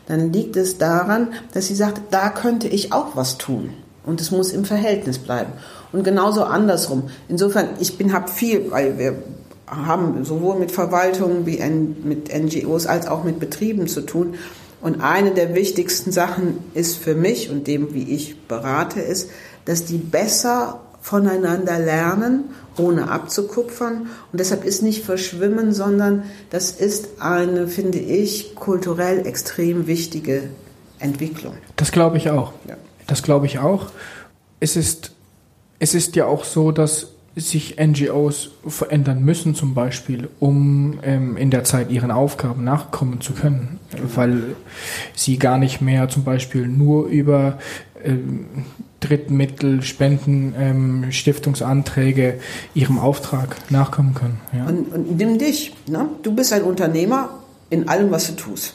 dann liegt es daran, dass sie sagt, da könnte ich auch was tun. Und es muss im Verhältnis bleiben. Und genauso andersrum. Insofern, ich bin, habe viel, weil wir haben sowohl mit Verwaltungen wie mit NGOs als auch mit Betrieben zu tun. Und eine der wichtigsten Sachen ist für mich und dem, wie ich berate, ist, dass die besser voneinander lernen, ohne abzukupfern. Und deshalb ist nicht verschwimmen, sondern das ist eine, finde ich, kulturell extrem wichtige Entwicklung. Das glaube ich auch. Ja. Das glaube ich auch. Es ist, es ist ja auch so, dass sich NGOs verändern müssen, zum Beispiel, um ähm, in der Zeit ihren Aufgaben nachkommen zu können, weil sie gar nicht mehr zum Beispiel nur über ähm, Drittmittel, Spenden, ähm, Stiftungsanträge ihrem Auftrag nachkommen können. Ja. Und, und nimm dich, ne? du bist ein Unternehmer in allem, was du tust.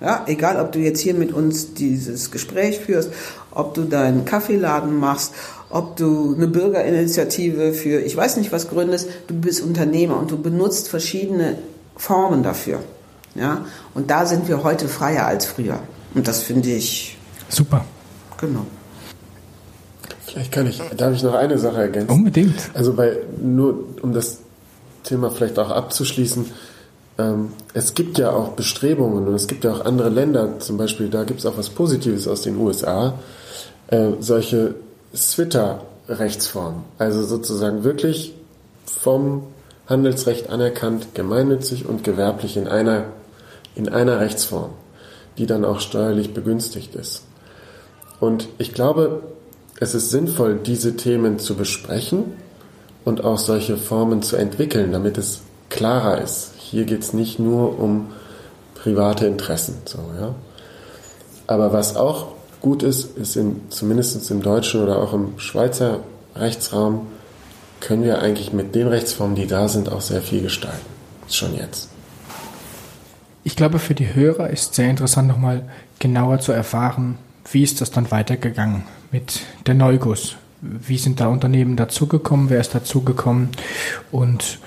Ja, egal, ob du jetzt hier mit uns dieses Gespräch führst, ob du deinen Kaffeeladen machst, ob du eine Bürgerinitiative für, ich weiß nicht was gründest, du bist Unternehmer und du benutzt verschiedene Formen dafür. Ja? Und da sind wir heute freier als früher. Und das finde ich super. Genau. Vielleicht kann ich, darf ich noch eine Sache ergänzen? Unbedingt. Also bei, nur um das Thema vielleicht auch abzuschließen, ähm, es gibt ja auch Bestrebungen und es gibt ja auch andere Länder, zum Beispiel, da gibt es auch was Positives aus den USA, äh, solche Twitter-Rechtsformen. Also sozusagen wirklich vom Handelsrecht anerkannt, gemeinnützig und gewerblich in einer, in einer Rechtsform, die dann auch steuerlich begünstigt ist. Und ich glaube, es ist sinnvoll, diese Themen zu besprechen und auch solche Formen zu entwickeln, damit es klarer ist. Hier geht es nicht nur um private Interessen. So, ja. Aber was auch gut ist, ist in, zumindest im deutschen oder auch im Schweizer Rechtsraum, können wir eigentlich mit den Rechtsformen, die da sind, auch sehr viel gestalten. Schon jetzt. Ich glaube, für die Hörer ist sehr interessant, nochmal genauer zu erfahren, wie ist das dann weitergegangen mit der Neuguss? Wie sind da Unternehmen dazugekommen? Wer ist dazugekommen? Und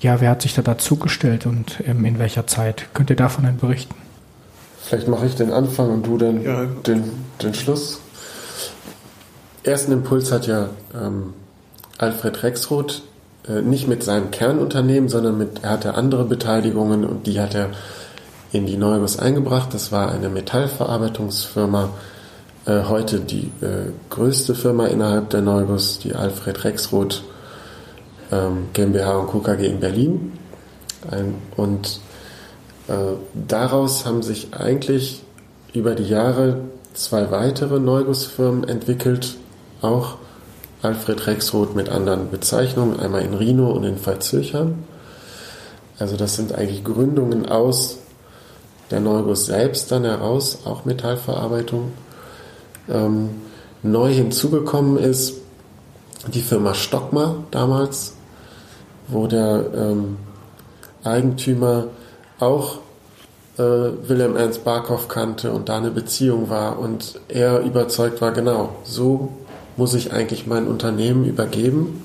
ja, wer hat sich da dazugestellt und ähm, in welcher Zeit? Könnt ihr davon dann berichten? Vielleicht mache ich den Anfang und du den, ja. den, den Schluss. Ersten Impuls hat ja ähm, Alfred Rexroth äh, nicht mit seinem Kernunternehmen, sondern mit, er hatte andere Beteiligungen und die hat er in die Neubus eingebracht. Das war eine Metallverarbeitungsfirma, äh, heute die äh, größte Firma innerhalb der Neubus, die Alfred Rexroth ähm, GmbH und Co. KG in Berlin. Ein, und daraus haben sich eigentlich über die Jahre zwei weitere Neugusfirmen entwickelt, auch Alfred Rexroth mit anderen Bezeichnungen, einmal in Rhino und in Pfalzürchern. Also das sind eigentlich Gründungen aus der Neuguss selbst dann heraus, auch Metallverarbeitung. Ähm, neu hinzugekommen ist die Firma Stockmar damals, wo der ähm, Eigentümer auch äh, Wilhelm Ernst Barkow kannte und da eine Beziehung war und er überzeugt war, genau, so muss ich eigentlich mein Unternehmen übergeben.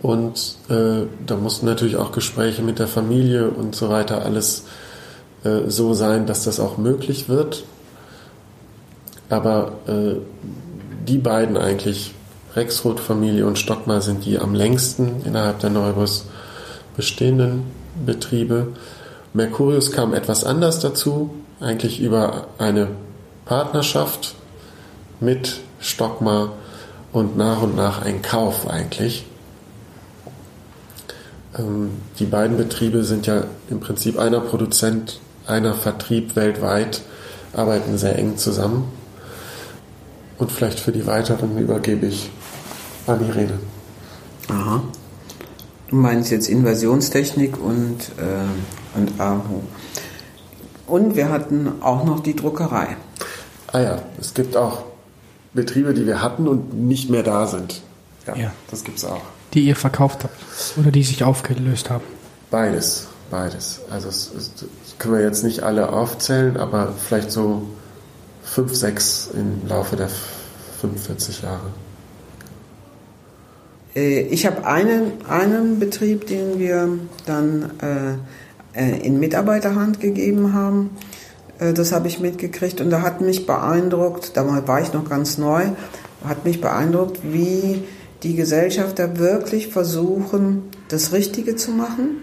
Und äh, da mussten natürlich auch Gespräche mit der Familie und so weiter alles äh, so sein, dass das auch möglich wird. Aber äh, die beiden eigentlich, Rexroth-Familie und Stockmar, sind die am längsten innerhalb der Neubus bestehenden Betriebe. Mercurius kam etwas anders dazu, eigentlich über eine Partnerschaft mit Stockmar und nach und nach ein Kauf eigentlich. Ähm, die beiden Betriebe sind ja im Prinzip einer Produzent, einer Vertrieb weltweit, arbeiten sehr eng zusammen. Und vielleicht für die weiteren übergebe ich an Irene. Aha. Du meinst jetzt Inversionstechnik und, äh, und AHO. Und wir hatten auch noch die Druckerei. Ah ja, es gibt auch Betriebe, die wir hatten und nicht mehr da sind. Ja, ja. das gibt es auch. Die ihr verkauft habt oder die sich aufgelöst haben? Beides, beides. Also das, das können wir jetzt nicht alle aufzählen, aber vielleicht so fünf, sechs im Laufe der 45 Jahre. Äh, ich habe einen, einen Betrieb, den wir dann äh in Mitarbeiterhand gegeben haben. Äh, das habe ich mitgekriegt und da hat mich beeindruckt, damals war ich noch ganz neu, hat mich beeindruckt, wie die Gesellschafter wirklich versuchen, das Richtige zu machen.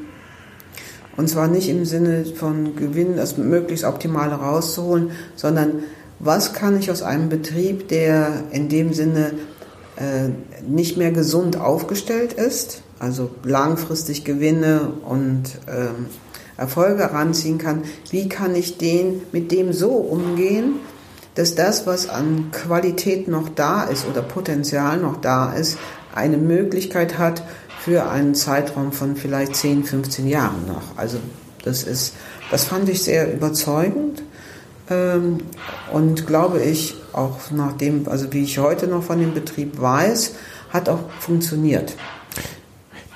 Und zwar nicht im Sinne von Gewinn, das möglichst Optimale rauszuholen, sondern was kann ich aus einem Betrieb, der in dem Sinne äh, nicht mehr gesund aufgestellt ist, also langfristig Gewinne und ähm, Erfolge ranziehen kann, wie kann ich den mit dem so umgehen, dass das, was an Qualität noch da ist oder Potenzial noch da ist, eine Möglichkeit hat für einen Zeitraum von vielleicht 10, 15 Jahren noch. Also das ist, das fand ich sehr überzeugend ähm, und glaube ich auch nach dem, also wie ich heute noch von dem Betrieb weiß, hat auch funktioniert.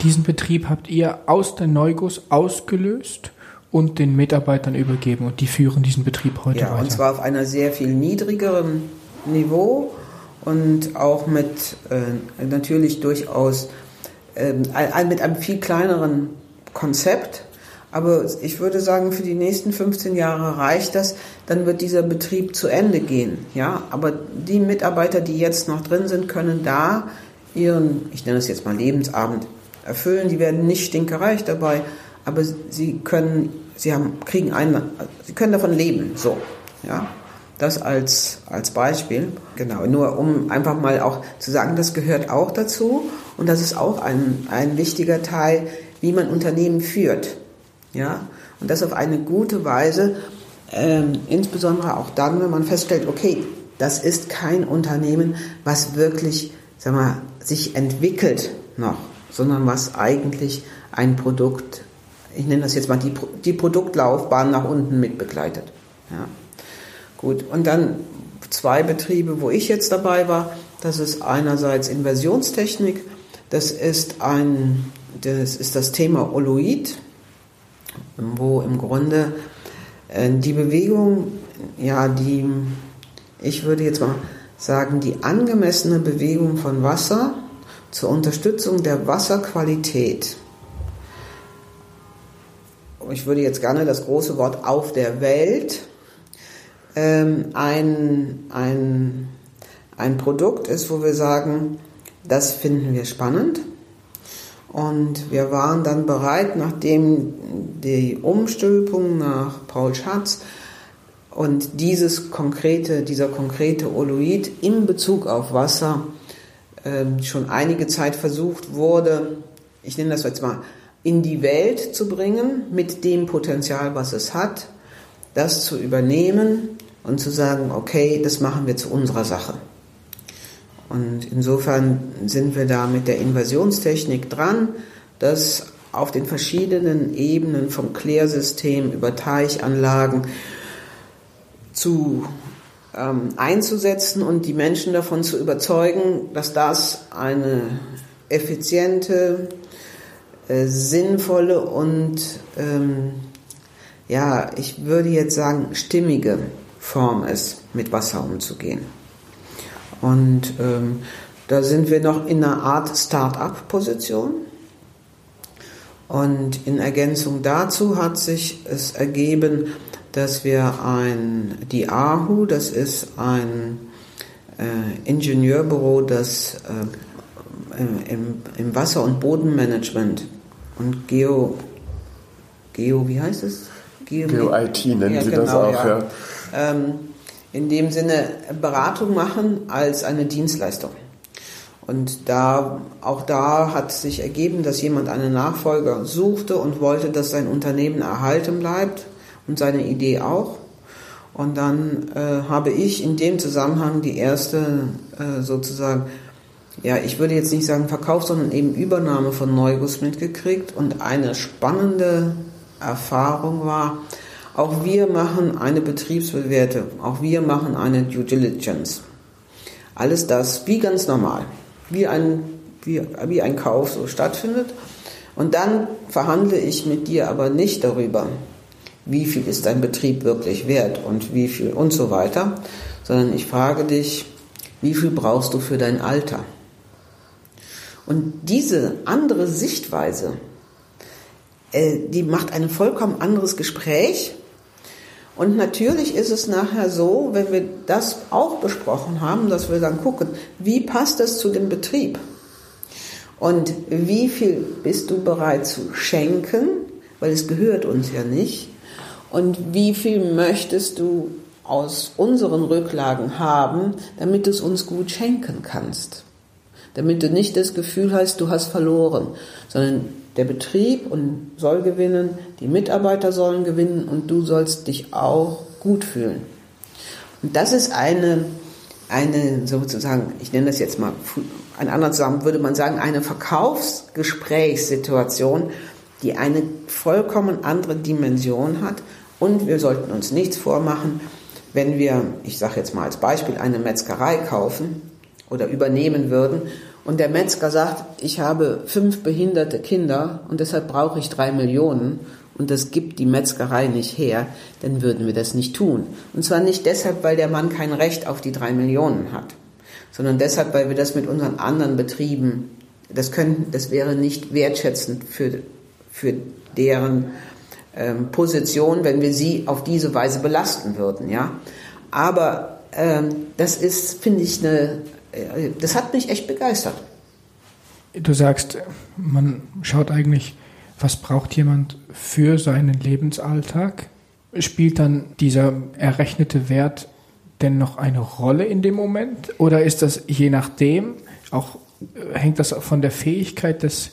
Diesen Betrieb habt ihr aus der Neuguss ausgelöst und den Mitarbeitern übergeben und die führen diesen Betrieb heute ja, weiter. Und zwar auf einer sehr viel niedrigeren Niveau und auch mit äh, natürlich durchaus äh, mit einem viel kleineren Konzept. Aber ich würde sagen, für die nächsten 15 Jahre reicht das. Dann wird dieser Betrieb zu Ende gehen. Ja, aber die Mitarbeiter, die jetzt noch drin sind, können da ihren, ich nenne es jetzt mal Lebensabend, erfüllen. Die werden nicht stinkereich dabei, aber sie können, sie haben, kriegen einen, sie können davon leben. So, ja. Das als, als Beispiel, genau. Nur um einfach mal auch zu sagen, das gehört auch dazu und das ist auch ein, ein wichtiger Teil, wie man Unternehmen führt. Ja? Und das auf eine gute Weise, ähm, insbesondere auch dann, wenn man feststellt, okay, das ist kein Unternehmen, was wirklich, sag mal, sich entwickelt noch, sondern was eigentlich ein Produkt, ich nenne das jetzt mal die, die Produktlaufbahn nach unten mit begleitet. Ja. Gut, und dann zwei Betriebe, wo ich jetzt dabei war. Das ist einerseits Inversionstechnik. Das ist ein, das ist das Thema Oloid, wo im Grunde äh, die Bewegung, ja, die, ich würde jetzt mal sagen, die angemessene Bewegung von Wasser zur Unterstützung der Wasserqualität. Ich würde jetzt gerne das große Wort auf der Welt ähm, ein, ein, ein Produkt ist, wo wir sagen, das finden wir spannend. Und wir waren dann bereit, nachdem die Umstülpung nach Paul Schatz und dieses konkrete, dieser konkrete Oloid in Bezug auf Wasser schon einige Zeit versucht wurde, ich nenne das jetzt mal, in die Welt zu bringen mit dem Potenzial, was es hat, das zu übernehmen und zu sagen, okay, das machen wir zu unserer Sache. Und insofern sind wir da mit der Invasionstechnik dran, das auf den verschiedenen Ebenen vom Klärsystem über Teichanlagen zu ähm, einzusetzen und die Menschen davon zu überzeugen, dass das eine effiziente, äh, sinnvolle und ähm, ja, ich würde jetzt sagen, stimmige Form ist, mit Wasser umzugehen. Und ähm, da sind wir noch in einer Art Start-up-Position. Und in Ergänzung dazu hat sich es ergeben, dass wir ein, die AHU, das ist ein äh, Ingenieurbüro, das äh, äh im, im Wasser- und Bodenmanagement und Geo, Geo, wie heißt es? Geo, Geo IT nennen ja, Sie genau, das auch, ja. ja ähm, in dem Sinne Beratung machen als eine Dienstleistung. Und da, auch da hat sich ergeben, dass jemand einen Nachfolger suchte und wollte, dass sein Unternehmen erhalten bleibt und seine Idee auch. Und dann äh, habe ich in dem Zusammenhang die erste äh, sozusagen, ja, ich würde jetzt nicht sagen Verkauf, sondern eben Übernahme von Neugus mitgekriegt. Und eine spannende Erfahrung war, auch wir machen eine Betriebsbewertung, auch wir machen eine Due Diligence. Alles das wie ganz normal, wie ein, wie, wie ein Kauf so stattfindet. Und dann verhandle ich mit dir aber nicht darüber, wie viel ist dein Betrieb wirklich wert und wie viel und so weiter, sondern ich frage dich, wie viel brauchst du für dein Alter? Und diese andere Sichtweise, äh, die macht ein vollkommen anderes Gespräch und natürlich ist es nachher so, wenn wir das auch besprochen haben, dass wir dann gucken, wie passt das zu dem Betrieb? Und wie viel bist du bereit zu schenken, weil es gehört uns ja nicht? Und wie viel möchtest du aus unseren Rücklagen haben, damit du es uns gut schenken kannst? Damit du nicht das Gefühl hast, du hast verloren, sondern der Betrieb und soll gewinnen, die Mitarbeiter sollen gewinnen und du sollst dich auch gut fühlen. Und das ist eine, eine sozusagen, ich nenne das jetzt mal, ein anderer zusammen würde man sagen, eine Verkaufsgesprächssituation, die eine vollkommen andere Dimension hat. Und wir sollten uns nichts vormachen, wenn wir, ich sage jetzt mal als Beispiel, eine Metzgerei kaufen oder übernehmen würden und der Metzger sagt, ich habe fünf behinderte Kinder und deshalb brauche ich drei Millionen und das gibt die Metzgerei nicht her, dann würden wir das nicht tun. Und zwar nicht deshalb, weil der Mann kein Recht auf die drei Millionen hat, sondern deshalb, weil wir das mit unseren anderen Betrieben, das können, das wäre nicht wertschätzend für, für deren ähm, Position, wenn wir sie auf diese Weise belasten würden, ja. Aber ähm, das ist, finde ich, eine, äh, das hat mich echt begeistert. Du sagst, man schaut eigentlich, was braucht jemand für seinen Lebensalltag? Spielt dann dieser errechnete Wert denn noch eine Rolle in dem Moment? Oder ist das je nachdem auch, äh, hängt das von der Fähigkeit des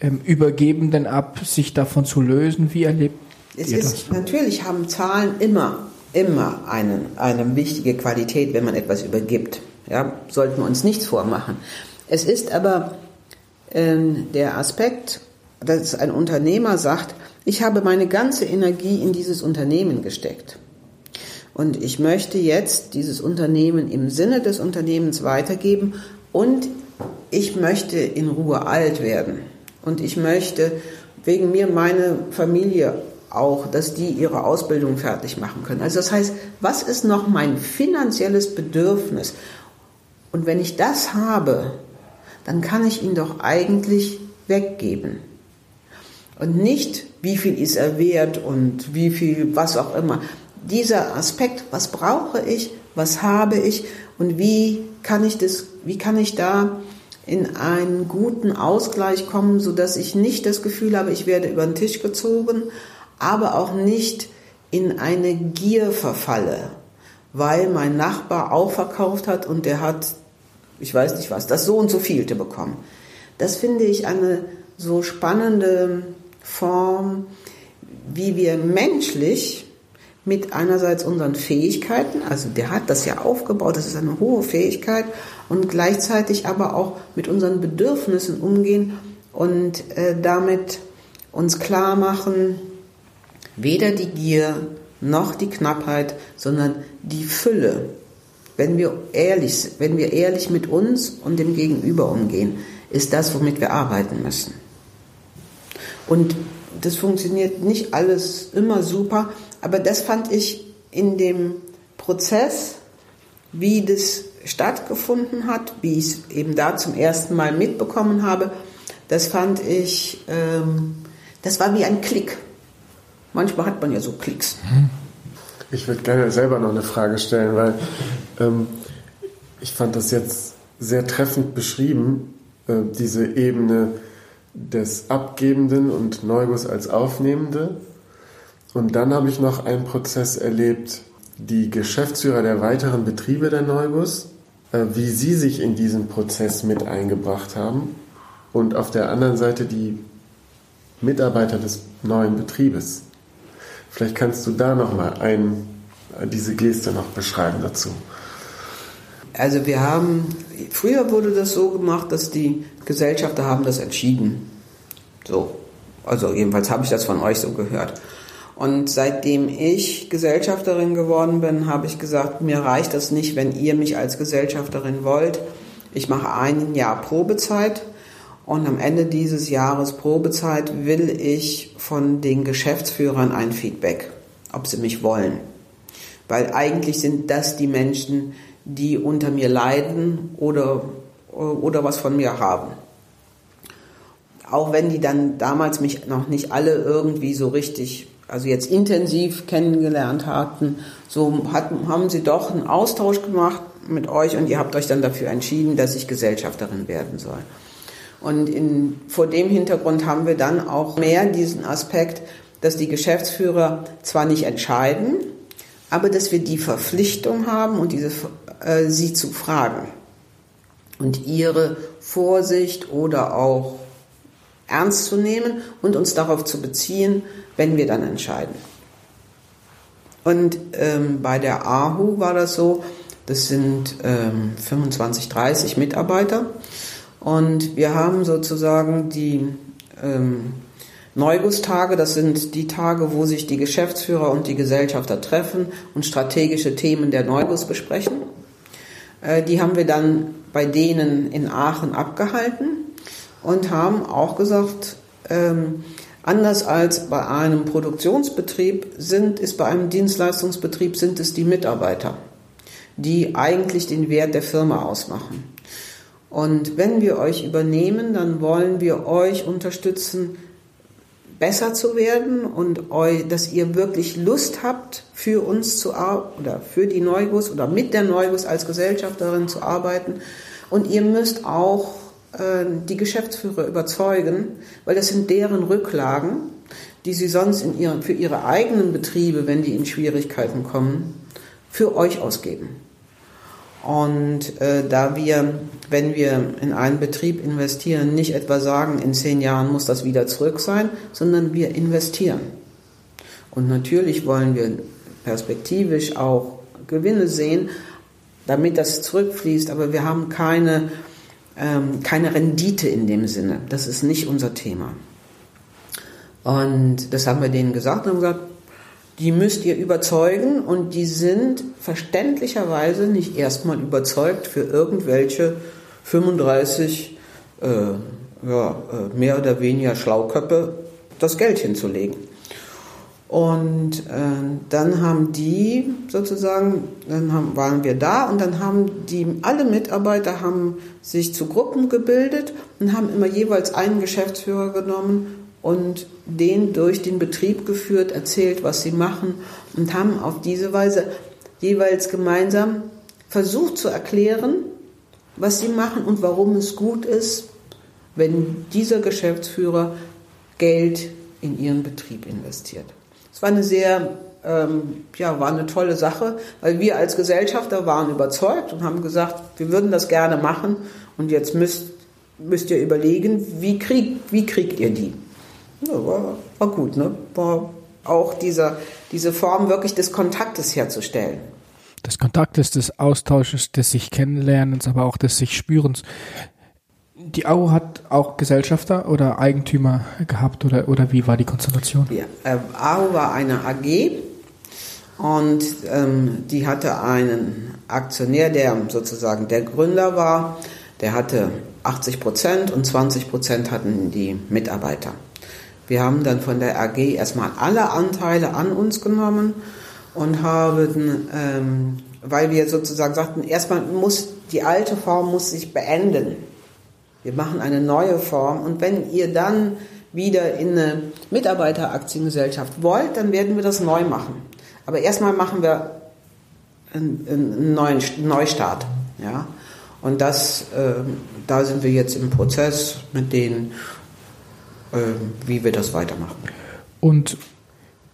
ähm, Übergebenden ab, sich davon zu lösen? Wie erlebt es ihr ist, das? Natürlich haben Zahlen immer, immer einen, eine wichtige Qualität, wenn man etwas übergibt. Ja, sollten wir uns nichts vormachen. Es ist aber ähm, der Aspekt, dass ein Unternehmer sagt, ich habe meine ganze Energie in dieses Unternehmen gesteckt. Und ich möchte jetzt dieses Unternehmen im Sinne des Unternehmens weitergeben und ich möchte in Ruhe alt werden. Und ich möchte wegen mir meine Familie auch, dass die ihre Ausbildung fertig machen können. Also das heißt, was ist noch mein finanzielles Bedürfnis? Und wenn ich das habe, dann kann ich ihn doch eigentlich weggeben. Und nicht, wie viel ist er wert und wie viel, was auch immer. Dieser Aspekt, was brauche ich, was habe ich und wie kann ich das, wie kann ich da in einen guten Ausgleich kommen, so dass ich nicht das Gefühl habe, ich werde über den Tisch gezogen, aber auch nicht in eine Gier verfalle, weil mein Nachbar auch verkauft hat und der hat ich weiß nicht was, das so und so vielte bekommen. Das finde ich eine so spannende Form, wie wir menschlich mit einerseits unseren Fähigkeiten, also der hat das ja aufgebaut, das ist eine hohe Fähigkeit, und gleichzeitig aber auch mit unseren Bedürfnissen umgehen und äh, damit uns klar machen, weder die Gier noch die Knappheit, sondern die Fülle wenn wir ehrlich, wenn wir ehrlich mit uns und dem Gegenüber umgehen, ist das, womit wir arbeiten müssen. Und das funktioniert nicht alles immer super, aber das fand ich in dem Prozess, wie das stattgefunden hat, wie ich es eben da zum ersten Mal mitbekommen habe, das fand ich, ähm, das war wie ein Klick. Manchmal hat man ja so Klicks. Mhm. Ich würde gerne selber noch eine Frage stellen, weil ähm, ich fand das jetzt sehr treffend beschrieben, äh, diese Ebene des Abgebenden und Neugus als Aufnehmende. Und dann habe ich noch einen Prozess erlebt, die Geschäftsführer der weiteren Betriebe der Neugus, äh, wie sie sich in diesen Prozess mit eingebracht haben. Und auf der anderen Seite die Mitarbeiter des neuen Betriebes. Vielleicht kannst du da nochmal diese Geste noch beschreiben dazu. Also wir haben, früher wurde das so gemacht, dass die Gesellschafter haben das entschieden. So. Also jedenfalls habe ich das von euch so gehört. Und seitdem ich Gesellschafterin geworden bin, habe ich gesagt, mir reicht das nicht, wenn ihr mich als Gesellschafterin wollt. Ich mache ein Jahr Probezeit und am Ende dieses Jahres Probezeit will ich von den Geschäftsführern ein Feedback, ob sie mich wollen. Weil eigentlich sind das die Menschen, die unter mir leiden oder, oder was von mir haben. Auch wenn die dann damals mich noch nicht alle irgendwie so richtig, also jetzt intensiv kennengelernt hatten, so hatten, haben sie doch einen Austausch gemacht mit euch und ihr habt euch dann dafür entschieden, dass ich Gesellschafterin werden soll. Und in, vor dem Hintergrund haben wir dann auch mehr diesen Aspekt, dass die Geschäftsführer zwar nicht entscheiden, aber dass wir die Verpflichtung haben und diese, äh, sie zu fragen und ihre Vorsicht oder auch ernst zu nehmen und uns darauf zu beziehen, wenn wir dann entscheiden. Und ähm, bei der AHU war das so, das sind ähm, 25, 30 Mitarbeiter und wir haben sozusagen die ähm, Neugustage, das sind die Tage, wo sich die Geschäftsführer und die Gesellschafter treffen und strategische Themen der Neugus besprechen. Äh, die haben wir dann bei denen in Aachen abgehalten und haben auch gesagt, ähm, Anders als bei einem Produktionsbetrieb sind, ist bei einem Dienstleistungsbetrieb sind es die Mitarbeiter, die eigentlich den Wert der Firma ausmachen. Und wenn wir euch übernehmen, dann wollen wir euch unterstützen, besser zu werden und euch, dass ihr wirklich Lust habt, für uns zu arbeiten oder für die Neubus oder mit der Neubus als Gesellschafterin zu arbeiten. Und ihr müsst auch die Geschäftsführer überzeugen, weil das sind deren Rücklagen, die sie sonst in ihren, für ihre eigenen Betriebe, wenn die in Schwierigkeiten kommen, für euch ausgeben. Und äh, da wir, wenn wir in einen Betrieb investieren, nicht etwa sagen, in zehn Jahren muss das wieder zurück sein, sondern wir investieren. Und natürlich wollen wir perspektivisch auch Gewinne sehen, damit das zurückfließt, aber wir haben keine ähm, keine Rendite in dem Sinne. Das ist nicht unser Thema. Und das haben wir denen gesagt und haben gesagt, die müsst ihr überzeugen und die sind verständlicherweise nicht erstmal überzeugt für irgendwelche 35 äh, ja, äh, mehr oder weniger Schlauköpfe das Geld hinzulegen. Und äh, dann haben die sozusagen, dann haben, waren wir da und dann haben die, alle Mitarbeiter haben sich zu Gruppen gebildet und haben immer jeweils einen Geschäftsführer genommen und den durch den Betrieb geführt, erzählt, was sie machen und haben auf diese Weise jeweils gemeinsam versucht zu erklären, was sie machen und warum es gut ist, wenn dieser Geschäftsführer Geld in ihren Betrieb investiert. Es war eine sehr, ähm, ja, war eine tolle Sache, weil wir als Gesellschafter waren überzeugt und haben gesagt, wir würden das gerne machen und jetzt müsst, müsst ihr überlegen, wie, krieg, wie kriegt ihr die? Ja, war, war gut, ne? War auch dieser, diese Form wirklich des Kontaktes herzustellen des Kontaktes, des Austausches, des sich Kennenlernens, aber auch des sich Spürens die AU hat auch Gesellschafter oder Eigentümer gehabt oder, oder wie war die Konstellation? Ja, äh, AU war eine AG und ähm, die hatte einen Aktionär, der sozusagen der Gründer war. Der hatte 80 Prozent und 20 Prozent hatten die Mitarbeiter. Wir haben dann von der AG erstmal alle Anteile an uns genommen und haben, ähm, weil wir sozusagen sagten, erstmal muss die alte Form muss sich beenden. Wir machen eine neue Form und wenn ihr dann wieder in eine Mitarbeiteraktiengesellschaft wollt, dann werden wir das neu machen. Aber erstmal machen wir einen, einen neuen Neustart. Ja? Und das, äh, da sind wir jetzt im Prozess mit denen, äh, wie wir das weitermachen. Und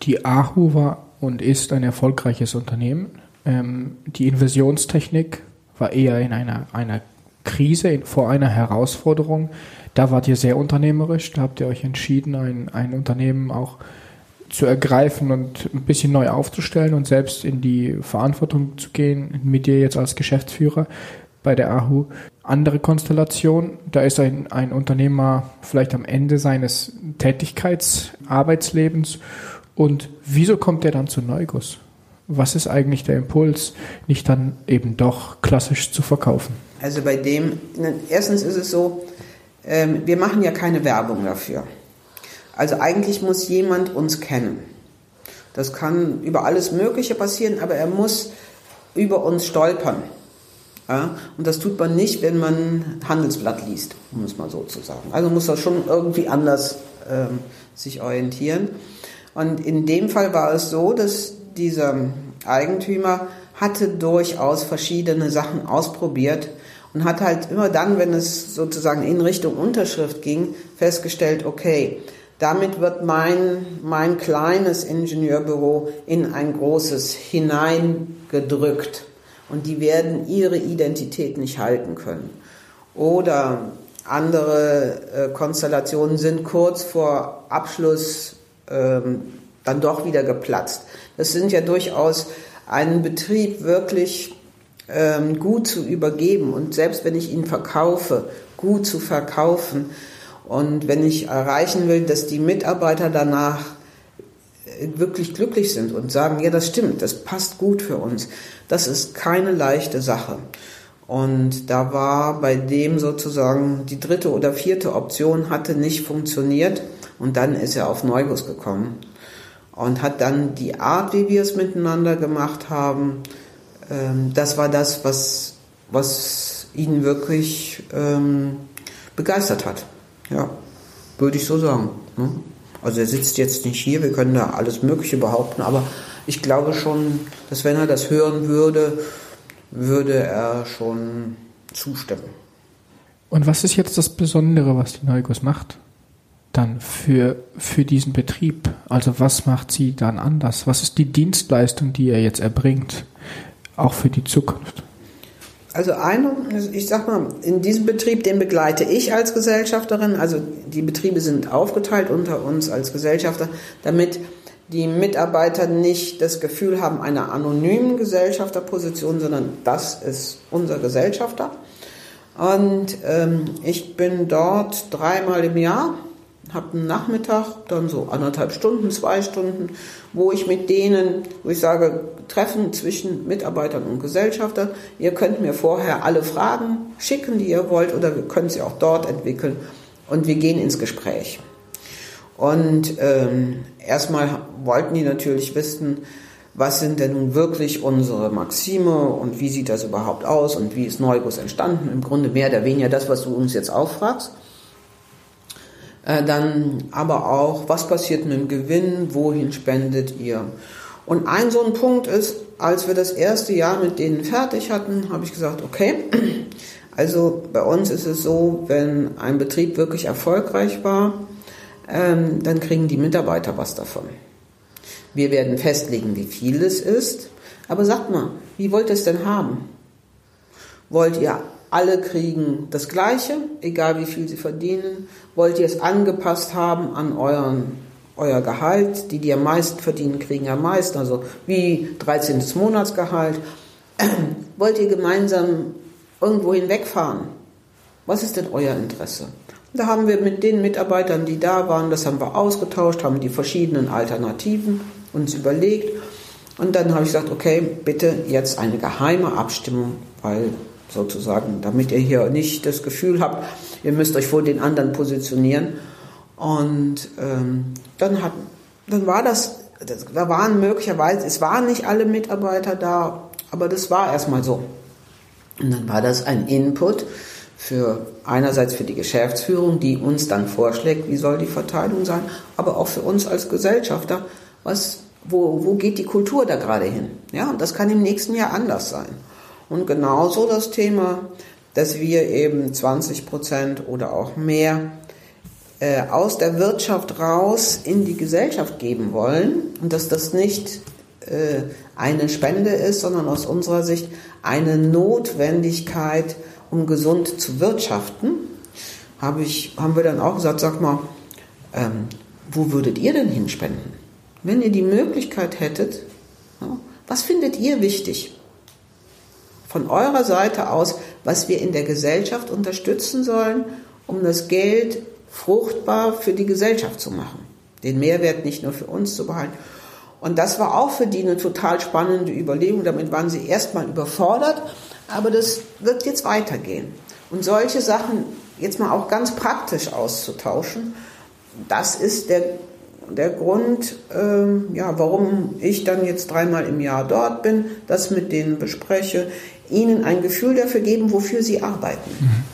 die AHU war und ist ein erfolgreiches Unternehmen. Ähm, die Inversionstechnik war eher in einer, einer Krise, vor einer Herausforderung. Da wart ihr sehr unternehmerisch, da habt ihr euch entschieden, ein, ein Unternehmen auch zu ergreifen und ein bisschen neu aufzustellen und selbst in die Verantwortung zu gehen, mit dir jetzt als Geschäftsführer bei der AHU. Andere Konstellation, da ist ein, ein Unternehmer vielleicht am Ende seines Tätigkeitsarbeitslebens und wieso kommt er dann zu Neugus? Was ist eigentlich der Impuls, nicht dann eben doch klassisch zu verkaufen? Also bei dem, erstens ist es so, ähm, wir machen ja keine Werbung dafür. Also eigentlich muss jemand uns kennen. Das kann über alles Mögliche passieren, aber er muss über uns stolpern. Ja? Und das tut man nicht, wenn man Handelsblatt liest, um es mal so zu sagen. Also muss er schon irgendwie anders ähm, sich orientieren. Und in dem Fall war es so, dass dieser Eigentümer hatte durchaus verschiedene Sachen ausprobiert und hat halt immer dann, wenn es sozusagen in Richtung Unterschrift ging, festgestellt, okay, damit wird mein, mein kleines Ingenieurbüro in ein großes hineingedrückt und die werden ihre Identität nicht halten können. Oder andere äh, Konstellationen sind kurz vor Abschluss ähm, dann doch wieder geplatzt. Das sind ja durchaus einen Betrieb wirklich ähm, gut zu übergeben und selbst wenn ich ihn verkaufe, gut zu verkaufen. Und wenn ich erreichen will, dass die Mitarbeiter danach äh, wirklich glücklich sind und sagen, ja, das stimmt, das passt gut für uns, das ist keine leichte Sache. Und da war bei dem sozusagen die dritte oder vierte Option hatte nicht funktioniert. Und dann ist er auf Neubus gekommen und hat dann die Art, wie wir es miteinander gemacht haben, das war das, was, was ihn wirklich ähm, begeistert hat. Ja, würde ich so sagen. Ne? Also er sitzt jetzt nicht hier, wir können da alles Mögliche behaupten, aber ich glaube schon, dass wenn er das hören würde, würde er schon zustimmen. Und was ist jetzt das Besondere, was die Neugos macht? Dann für, für diesen Betrieb? Also was macht sie dann anders? Was ist die Dienstleistung, die er jetzt erbringt, auch für die Zukunft? Also eine, ich sag mal, in diesem Betrieb, den begleite ich als Gesellschafterin. Also die Betriebe sind aufgeteilt unter uns als Gesellschafter, damit die Mitarbeiter nicht das Gefühl haben einer anonymen Gesellschafterposition, sondern das ist unser Gesellschafter. Und ähm, ich bin dort dreimal im Jahr, habe einen Nachmittag, dann so anderthalb Stunden, zwei Stunden, wo ich mit denen, wo ich sage, Treffen zwischen Mitarbeitern und Gesellschaftern. Ihr könnt mir vorher alle Fragen schicken, die ihr wollt, oder wir können sie auch dort entwickeln und wir gehen ins Gespräch. Und ähm, erstmal wollten die natürlich wissen, was sind denn nun wirklich unsere Maxime und wie sieht das überhaupt aus und wie ist Neubus entstanden? Im Grunde mehr oder weniger das, was du uns jetzt auffragst. Äh, dann aber auch, was passiert mit dem Gewinn, wohin spendet ihr? Und ein so ein Punkt ist, als wir das erste Jahr mit denen fertig hatten, habe ich gesagt, okay, also bei uns ist es so, wenn ein Betrieb wirklich erfolgreich war, ähm, dann kriegen die Mitarbeiter was davon. Wir werden festlegen, wie viel es ist. Aber sagt mal, wie wollt ihr es denn haben? Wollt ihr alle kriegen das Gleiche, egal wie viel sie verdienen? Wollt ihr es angepasst haben an euren, euer Gehalt? Die, die am meisten verdienen, kriegen am meisten, also wie 13. Monatsgehalt. Wollt ihr gemeinsam irgendwo hinwegfahren? Was ist denn euer Interesse? Da haben wir mit den Mitarbeitern, die da waren, das haben wir ausgetauscht, haben die verschiedenen Alternativen uns überlegt. Und dann habe ich gesagt, okay, bitte jetzt eine geheime Abstimmung, weil sozusagen, damit ihr hier nicht das Gefühl habt, ihr müsst euch vor den anderen positionieren. Und ähm, dann, hat, dann war das, das, da waren möglicherweise, es waren nicht alle Mitarbeiter da, aber das war erstmal so. Und dann war das ein Input für einerseits für die Geschäftsführung, die uns dann vorschlägt, wie soll die Verteilung sein, aber auch für uns als Gesellschafter, was, wo, wo geht die Kultur da gerade hin? Ja, und das kann im nächsten Jahr anders sein. Und genauso das Thema, dass wir eben 20 Prozent oder auch mehr äh, aus der Wirtschaft raus in die Gesellschaft geben wollen und dass das nicht äh, eine Spende ist, sondern aus unserer Sicht eine Notwendigkeit, um gesund zu wirtschaften, habe ich, haben wir dann auch gesagt, sag mal, ähm, wo würdet ihr denn hinspenden? wenn ihr die Möglichkeit hättet, was findet ihr wichtig? Von eurer Seite aus, was wir in der Gesellschaft unterstützen sollen, um das Geld fruchtbar für die Gesellschaft zu machen. Den Mehrwert nicht nur für uns zu behalten. Und das war auch für die eine total spannende Überlegung. Damit waren sie erstmal überfordert, aber das wird jetzt weitergehen. Und solche Sachen jetzt mal auch ganz praktisch auszutauschen, das ist der der Grund, äh, ja, warum ich dann jetzt dreimal im Jahr dort bin, das mit denen bespreche, ihnen ein Gefühl dafür geben, wofür sie arbeiten. Mhm.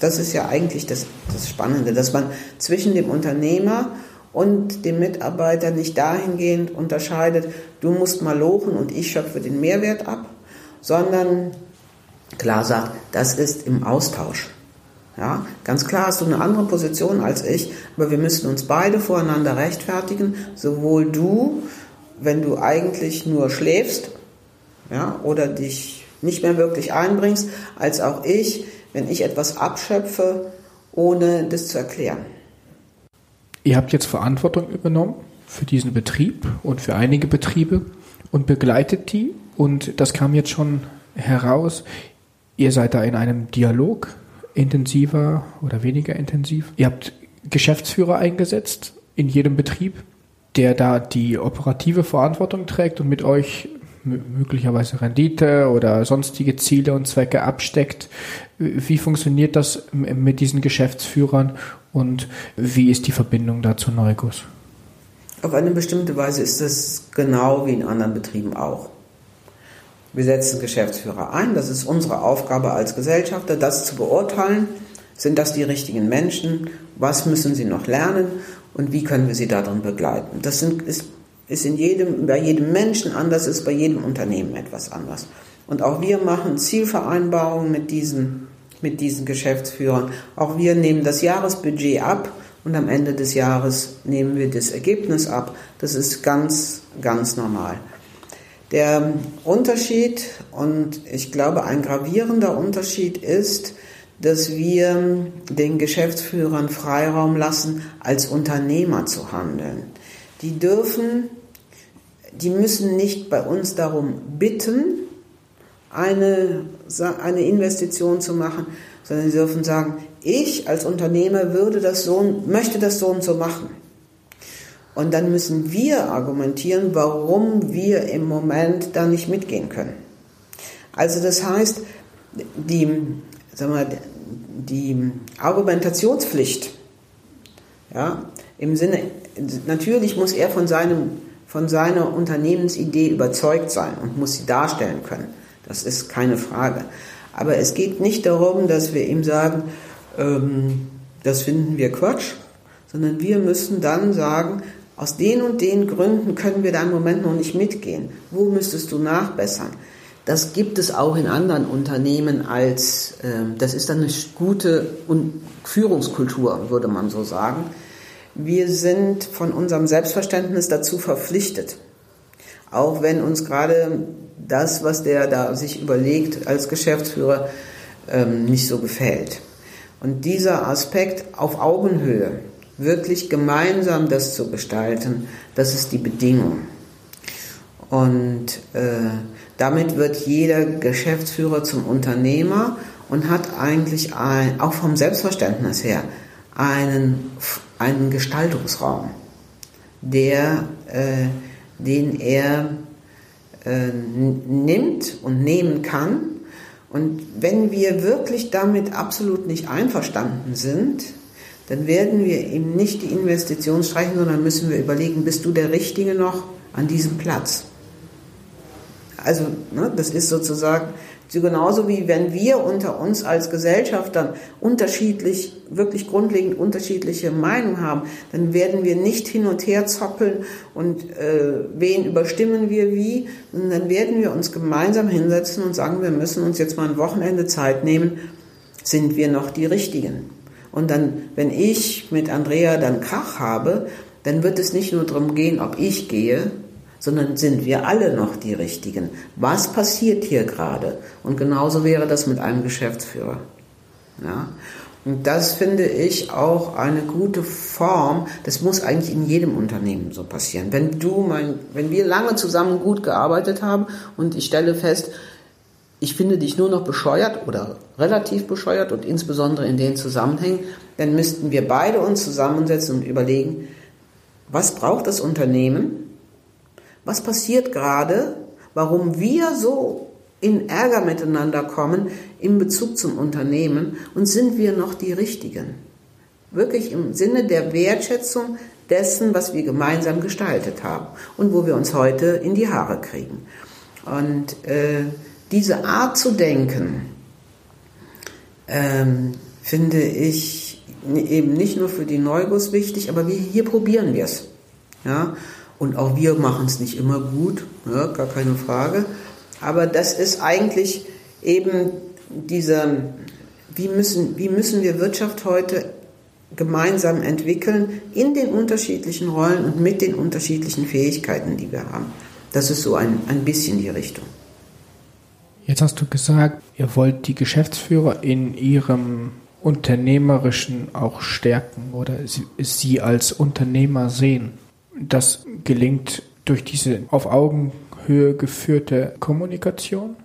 Das ist ja eigentlich das, das Spannende, dass man zwischen dem Unternehmer und dem Mitarbeiter nicht dahingehend unterscheidet, du musst mal lochen und ich schöpfe den Mehrwert ab, sondern klar sagt, das ist im Austausch. Ja, ganz klar hast du eine andere Position als ich, aber wir müssen uns beide voreinander rechtfertigen, sowohl du, wenn du eigentlich nur schläfst, ja, oder dich nicht mehr wirklich einbringst, als auch ich, wenn ich etwas abschöpfe, ohne das zu erklären. Ihr habt jetzt Verantwortung übernommen für diesen Betrieb und für einige Betriebe und begleitet die und das kam jetzt schon heraus. Ihr seid da in einem Dialog intensiver oder weniger intensiv. Ihr habt Geschäftsführer eingesetzt in jedem Betrieb, der da die operative Verantwortung trägt und mit euch möglicherweise Rendite oder sonstige Ziele und Zwecke absteckt. Wie funktioniert das mit diesen Geschäftsführern und wie ist die Verbindung da zu Neugus? Auf eine bestimmte Weise ist das genau wie in anderen Betrieben auch. Wir setzen Geschäftsführer ein. Das ist unsere Aufgabe als Gesellschafter, das zu beurteilen. Sind das die richtigen Menschen? Was müssen sie noch lernen? Und wie können wir sie darin begleiten? Das sind, ist, ist in jedem, bei jedem Menschen anders, ist bei jedem Unternehmen etwas anders. Und auch wir machen Zielvereinbarungen mit diesen, mit diesen Geschäftsführern. Auch wir nehmen das Jahresbudget ab und am Ende des Jahres nehmen wir das Ergebnis ab. Das ist ganz, ganz normal. Der Unterschied, und ich glaube ein gravierender Unterschied ist, dass wir den Geschäftsführern Freiraum lassen, als Unternehmer zu handeln. Die dürfen, die müssen nicht bei uns darum bitten, eine, eine Investition zu machen, sondern sie dürfen sagen, ich als Unternehmer würde das so, möchte das so und so machen. Und dann müssen wir argumentieren, warum wir im Moment da nicht mitgehen können. Also das heißt, die, sagen wir, die Argumentationspflicht, ja, im Sinne, natürlich muss er von, seinem, von seiner Unternehmensidee überzeugt sein und muss sie darstellen können. Das ist keine Frage. Aber es geht nicht darum, dass wir ihm sagen, ähm, das finden wir Quatsch, sondern wir müssen dann sagen, aus den und den Gründen können wir da im Moment noch nicht mitgehen. Wo müsstest du nachbessern? Das gibt es auch in anderen Unternehmen als, äh, das ist dann eine gute Führungskultur, würde man so sagen. Wir sind von unserem Selbstverständnis dazu verpflichtet. Auch wenn uns gerade das, was der da sich überlegt als Geschäftsführer, ähm, nicht so gefällt. Und dieser Aspekt auf Augenhöhe, wirklich gemeinsam das zu gestalten, das ist die Bedingung. Und äh, damit wird jeder Geschäftsführer zum Unternehmer und hat eigentlich ein, auch vom Selbstverständnis her einen, einen Gestaltungsraum, der, äh, den er äh, nimmt und nehmen kann. Und wenn wir wirklich damit absolut nicht einverstanden sind, dann werden wir ihm nicht die Investition streichen, sondern müssen wir überlegen, bist du der Richtige noch an diesem Platz? Also ne, das ist sozusagen genauso wie wenn wir unter uns als Gesellschaft dann unterschiedlich, wirklich grundlegend unterschiedliche Meinungen haben, dann werden wir nicht hin und her zoppeln und äh, wen überstimmen wir wie, sondern dann werden wir uns gemeinsam hinsetzen und sagen, wir müssen uns jetzt mal ein Wochenende Zeit nehmen, sind wir noch die Richtigen? Und dann, wenn ich mit Andrea dann Krach habe, dann wird es nicht nur darum gehen, ob ich gehe, sondern sind wir alle noch die Richtigen? Was passiert hier gerade? Und genauso wäre das mit einem Geschäftsführer. Ja? Und das finde ich auch eine gute Form. Das muss eigentlich in jedem Unternehmen so passieren. Wenn du mein, wenn wir lange zusammen gut gearbeitet haben und ich stelle fest, ich finde dich nur noch bescheuert oder relativ bescheuert und insbesondere in den Zusammenhängen, dann müssten wir beide uns zusammensetzen und überlegen, was braucht das Unternehmen? Was passiert gerade? Warum wir so in Ärger miteinander kommen in Bezug zum Unternehmen und sind wir noch die Richtigen? Wirklich im Sinne der Wertschätzung dessen, was wir gemeinsam gestaltet haben und wo wir uns heute in die Haare kriegen. Und äh, diese Art zu denken, ähm, finde ich eben nicht nur für die Neugos wichtig, aber wir, hier probieren wir es. Ja? Und auch wir machen es nicht immer gut, ja, gar keine Frage. Aber das ist eigentlich eben dieser, wie müssen, wie müssen wir Wirtschaft heute gemeinsam entwickeln in den unterschiedlichen Rollen und mit den unterschiedlichen Fähigkeiten, die wir haben. Das ist so ein, ein bisschen die Richtung. Jetzt hast du gesagt, ihr wollt die Geschäftsführer in ihrem Unternehmerischen auch stärken oder sie als Unternehmer sehen. Das gelingt durch diese auf Augenhöhe geführte Kommunikation.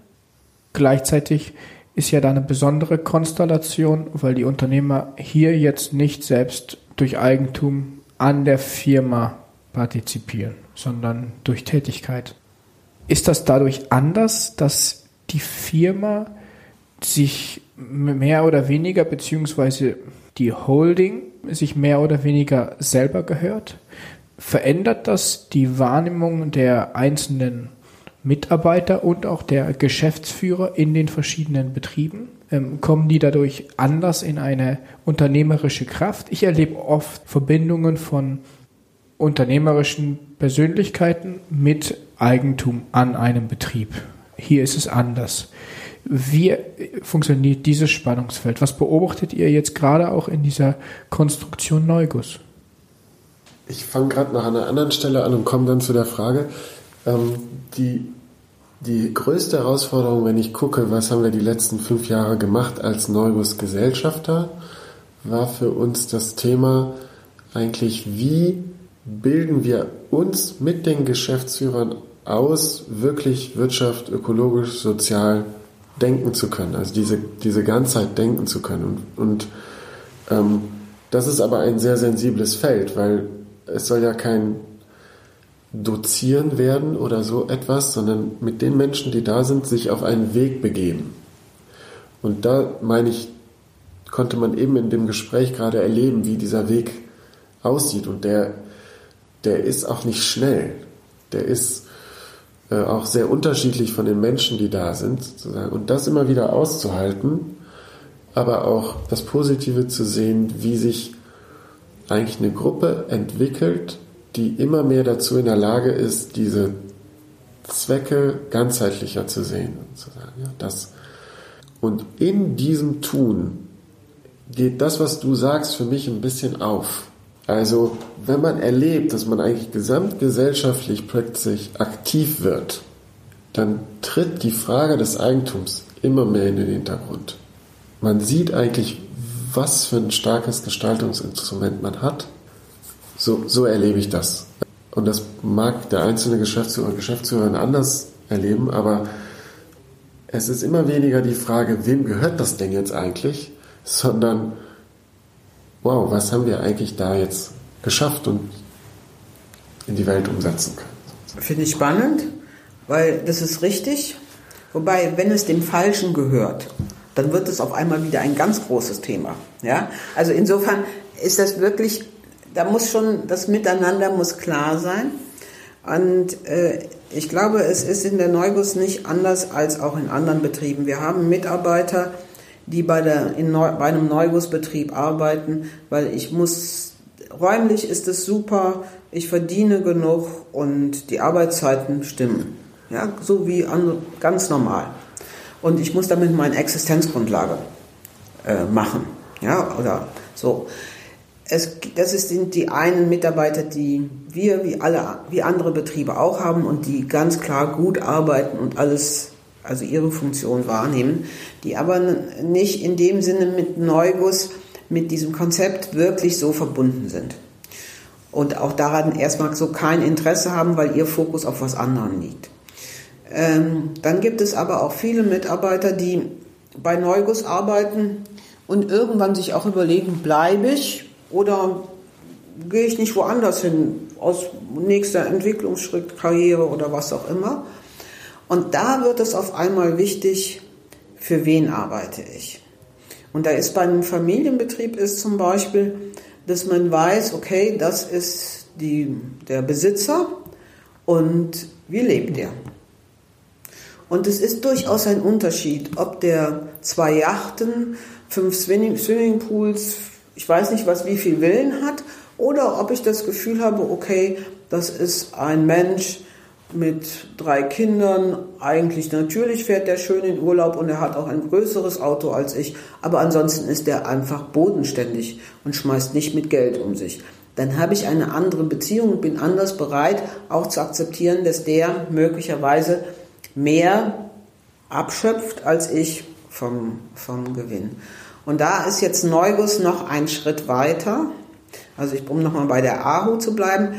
Gleichzeitig ist ja da eine besondere Konstellation, weil die Unternehmer hier jetzt nicht selbst durch Eigentum an der Firma partizipieren, sondern durch Tätigkeit. Ist das dadurch anders, dass die Firma sich mehr oder weniger, beziehungsweise die Holding sich mehr oder weniger selber gehört? Verändert das die Wahrnehmung der einzelnen Mitarbeiter und auch der Geschäftsführer in den verschiedenen Betrieben? Ähm, kommen die dadurch anders in eine unternehmerische Kraft? Ich erlebe oft Verbindungen von unternehmerischen Persönlichkeiten mit Eigentum an einem Betrieb. Hier ist es anders. Wie funktioniert dieses Spannungsfeld? Was beobachtet ihr jetzt gerade auch in dieser Konstruktion Neuguss? Ich fange gerade nach einer anderen Stelle an und komme dann zu der Frage, ähm, die, die größte Herausforderung, wenn ich gucke, was haben wir die letzten fünf Jahre gemacht als Neuguss Gesellschafter, war für uns das Thema eigentlich, wie bilden wir uns mit den Geschäftsführern aus, wirklich Wirtschaft, ökologisch, sozial denken zu können, also diese, diese Ganzheit denken zu können. Und, und ähm, das ist aber ein sehr sensibles Feld, weil es soll ja kein Dozieren werden oder so etwas, sondern mit den Menschen, die da sind, sich auf einen Weg begeben. Und da meine ich, konnte man eben in dem Gespräch gerade erleben, wie dieser Weg aussieht. Und der, der ist auch nicht schnell. Der ist äh, auch sehr unterschiedlich von den Menschen, die da sind. Sozusagen. Und das immer wieder auszuhalten, aber auch das Positive zu sehen, wie sich eigentlich eine Gruppe entwickelt, die immer mehr dazu in der Lage ist, diese Zwecke ganzheitlicher zu sehen. Sozusagen. Ja, das. Und in diesem Tun geht das, was du sagst, für mich ein bisschen auf. Also, wenn man erlebt, dass man eigentlich gesamtgesellschaftlich plötzlich aktiv wird, dann tritt die Frage des Eigentums immer mehr in den Hintergrund. Man sieht eigentlich, was für ein starkes Gestaltungsinstrument man hat. So, so erlebe ich das. Und das mag der einzelne Geschäftsführer und Geschäftsführerin anders erleben, aber es ist immer weniger die Frage, wem gehört das denn jetzt eigentlich, sondern wow, was haben wir eigentlich da jetzt geschafft und in die Welt umsetzen können. Finde ich spannend, weil das ist richtig. Wobei, wenn es dem Falschen gehört, dann wird es auf einmal wieder ein ganz großes Thema. Ja? Also insofern ist das wirklich, da muss schon, das Miteinander muss klar sein. Und äh, ich glaube, es ist in der Neubus nicht anders als auch in anderen Betrieben. Wir haben Mitarbeiter, die bei, der, in Neu, bei einem Neubusbetrieb arbeiten, weil ich muss, räumlich ist es super, ich verdiene genug und die Arbeitszeiten stimmen. Ja, so wie an, ganz normal. Und ich muss damit meine Existenzgrundlage äh, machen. Ja, oder so. Es, das sind die einen Mitarbeiter, die wir wie alle, wie andere Betriebe auch haben und die ganz klar gut arbeiten und alles also ihre Funktion wahrnehmen, die aber nicht in dem Sinne mit Neuguss, mit diesem Konzept wirklich so verbunden sind. Und auch daran erstmal so kein Interesse haben, weil ihr Fokus auf was anderem liegt. Ähm, dann gibt es aber auch viele Mitarbeiter, die bei Neuguss arbeiten und irgendwann sich auch überlegen, bleibe ich oder gehe ich nicht woanders hin, aus nächster Entwicklungsschritt, Karriere oder was auch immer. Und da wird es auf einmal wichtig, für wen arbeite ich. Und da ist bei einem Familienbetrieb ist zum Beispiel, dass man weiß, okay, das ist die, der Besitzer und wie lebt er. Und es ist durchaus ein Unterschied, ob der zwei Yachten, fünf Swimmingpools, ich weiß nicht was, wie viel Willen hat, oder ob ich das Gefühl habe, okay, das ist ein Mensch, mit drei Kindern. Eigentlich natürlich fährt der schön in Urlaub und er hat auch ein größeres Auto als ich. Aber ansonsten ist er einfach bodenständig und schmeißt nicht mit Geld um sich. Dann habe ich eine andere Beziehung und bin anders bereit, auch zu akzeptieren, dass der möglicherweise mehr abschöpft als ich vom, vom Gewinn. Und da ist jetzt Neugus noch ein Schritt weiter. Also ich, um nochmal bei der AHU zu bleiben,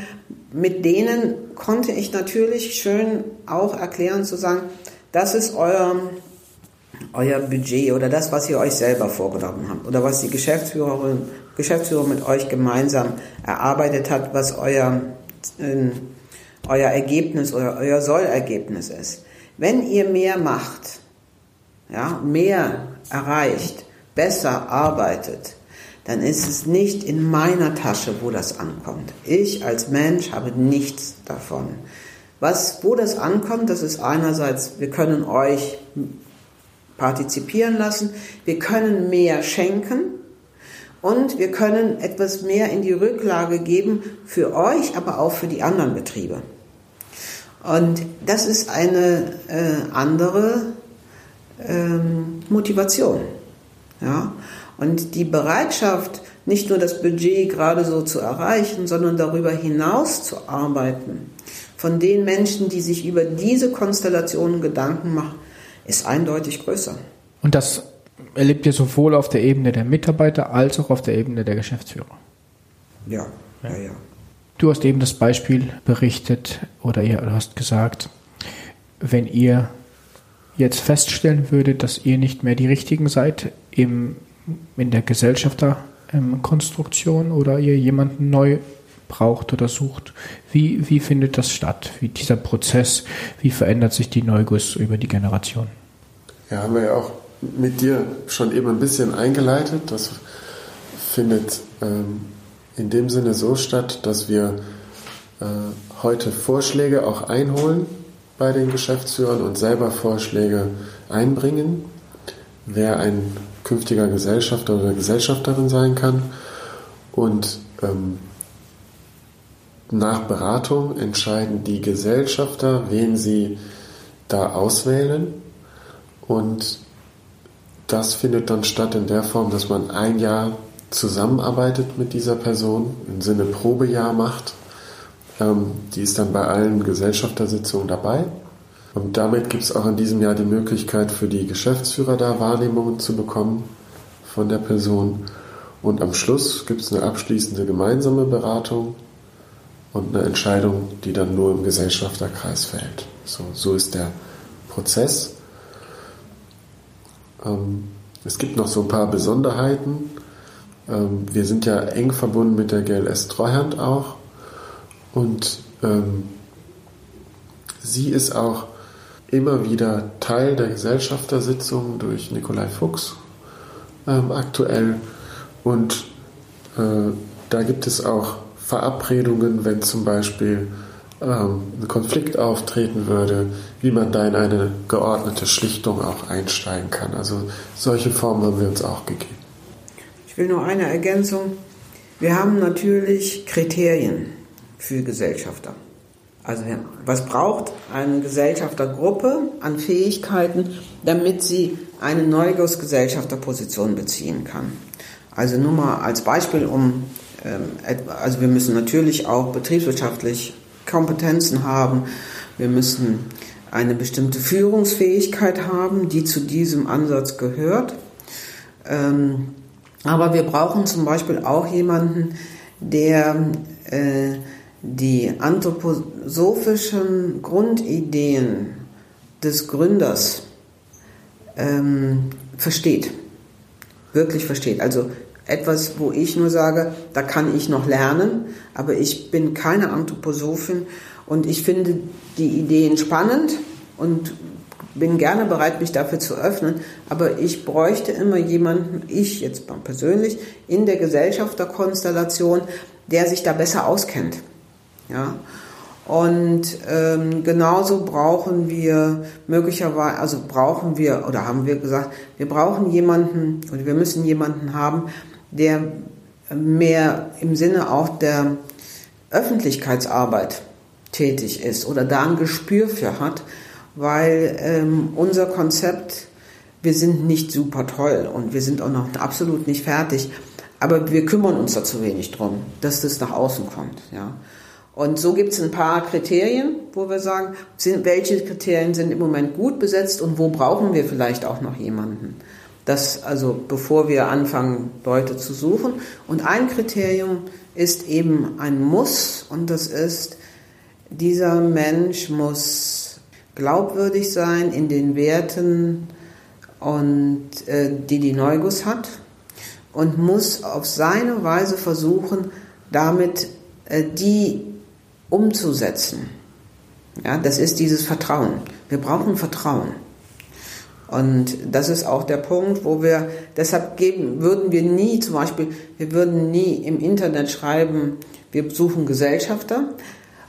mit denen konnte ich natürlich schön auch erklären zu sagen, das ist euer, euer Budget oder das, was ihr euch selber vorgenommen habt oder was die Geschäftsführerin Geschäftsführer mit euch gemeinsam erarbeitet hat, was euer, äh, euer Ergebnis oder euer Sollergebnis ist. Wenn ihr mehr macht, ja, mehr erreicht, besser arbeitet, dann ist es nicht in meiner Tasche, wo das ankommt. Ich als Mensch habe nichts davon. Was, wo das ankommt, das ist einerseits, wir können euch partizipieren lassen, wir können mehr schenken und wir können etwas mehr in die Rücklage geben für euch, aber auch für die anderen Betriebe. Und das ist eine äh, andere ähm, Motivation. Ja? Und die Bereitschaft, nicht nur das Budget gerade so zu erreichen, sondern darüber hinaus zu arbeiten, von den Menschen, die sich über diese Konstellationen Gedanken machen, ist eindeutig größer. Und das erlebt ihr sowohl auf der Ebene der Mitarbeiter als auch auf der Ebene der Geschäftsführer? Ja, ja, ja. Du hast eben das Beispiel berichtet oder ihr hast gesagt, wenn ihr jetzt feststellen würdet, dass ihr nicht mehr die Richtigen seid im, in der Gesellschafterkonstruktion oder ihr jemanden neu braucht oder sucht, wie, wie findet das statt? Wie dieser Prozess, wie verändert sich die Neugus über die Generation? Ja, haben wir ja auch mit dir schon eben ein bisschen eingeleitet. Das findet ähm, in dem Sinne so statt, dass wir äh, heute Vorschläge auch einholen bei den Geschäftsführern und selber Vorschläge einbringen, wer ein künftiger Gesellschafter oder Gesellschafterin sein kann. Und ähm, nach Beratung entscheiden die Gesellschafter, wen sie da auswählen. Und das findet dann statt in der Form, dass man ein Jahr zusammenarbeitet mit dieser Person, im Sinne Probejahr macht. Ähm, die ist dann bei allen Gesellschaftersitzungen dabei. Und damit gibt es auch in diesem Jahr die Möglichkeit für die Geschäftsführer da Wahrnehmungen zu bekommen von der Person. Und am Schluss gibt es eine abschließende gemeinsame Beratung und eine Entscheidung, die dann nur im Gesellschafterkreis fällt. So, so ist der Prozess. Ähm, es gibt noch so ein paar Besonderheiten. Ähm, wir sind ja eng verbunden mit der GLS Treuhand auch. Und ähm, sie ist auch immer wieder Teil der Gesellschaftersitzung durch Nikolai Fuchs ähm, aktuell. Und äh, da gibt es auch Verabredungen, wenn zum Beispiel ähm, ein Konflikt auftreten würde, wie man da in eine geordnete Schlichtung auch einsteigen kann. Also solche Formen haben wir uns auch gegeben. Ich will nur eine Ergänzung. Wir haben natürlich Kriterien für Gesellschafter. Also was braucht eine Gesellschaftergruppe an Fähigkeiten, damit sie eine Neugos-Gesellschafterposition beziehen kann? Also nur mal als Beispiel, um ähm, also wir müssen natürlich auch betriebswirtschaftlich Kompetenzen haben. Wir müssen eine bestimmte Führungsfähigkeit haben, die zu diesem Ansatz gehört. Ähm, aber wir brauchen zum Beispiel auch jemanden, der äh, die anthroposophischen Grundideen des Gründers ähm, versteht, wirklich versteht. Also etwas, wo ich nur sage, da kann ich noch lernen, aber ich bin keine Anthroposophin und ich finde die Ideen spannend und bin gerne bereit, mich dafür zu öffnen, aber ich bräuchte immer jemanden, ich jetzt persönlich, in der Gesellschafterkonstellation, der sich da besser auskennt. Ja? Und ähm, genauso brauchen wir möglicherweise, also brauchen wir, oder haben wir gesagt, wir brauchen jemanden, oder wir müssen jemanden haben, der mehr im Sinne auch der Öffentlichkeitsarbeit tätig ist oder da ein Gespür für hat, weil ähm, unser Konzept, wir sind nicht super toll und wir sind auch noch absolut nicht fertig, aber wir kümmern uns da zu wenig drum, dass das nach außen kommt. Ja. Und so gibt es ein paar Kriterien, wo wir sagen, sind, welche Kriterien sind im Moment gut besetzt und wo brauchen wir vielleicht auch noch jemanden. Das also bevor wir anfangen, Leute zu suchen. Und ein Kriterium ist eben ein Muss und das ist, dieser Mensch muss glaubwürdig sein in den Werten und äh, die die Neugus hat und muss auf seine Weise versuchen, damit äh, die umzusetzen. Ja, das ist dieses Vertrauen. Wir brauchen Vertrauen. Und das ist auch der Punkt, wo wir, deshalb geben, würden wir nie zum Beispiel, wir würden nie im Internet schreiben, wir suchen Gesellschafter,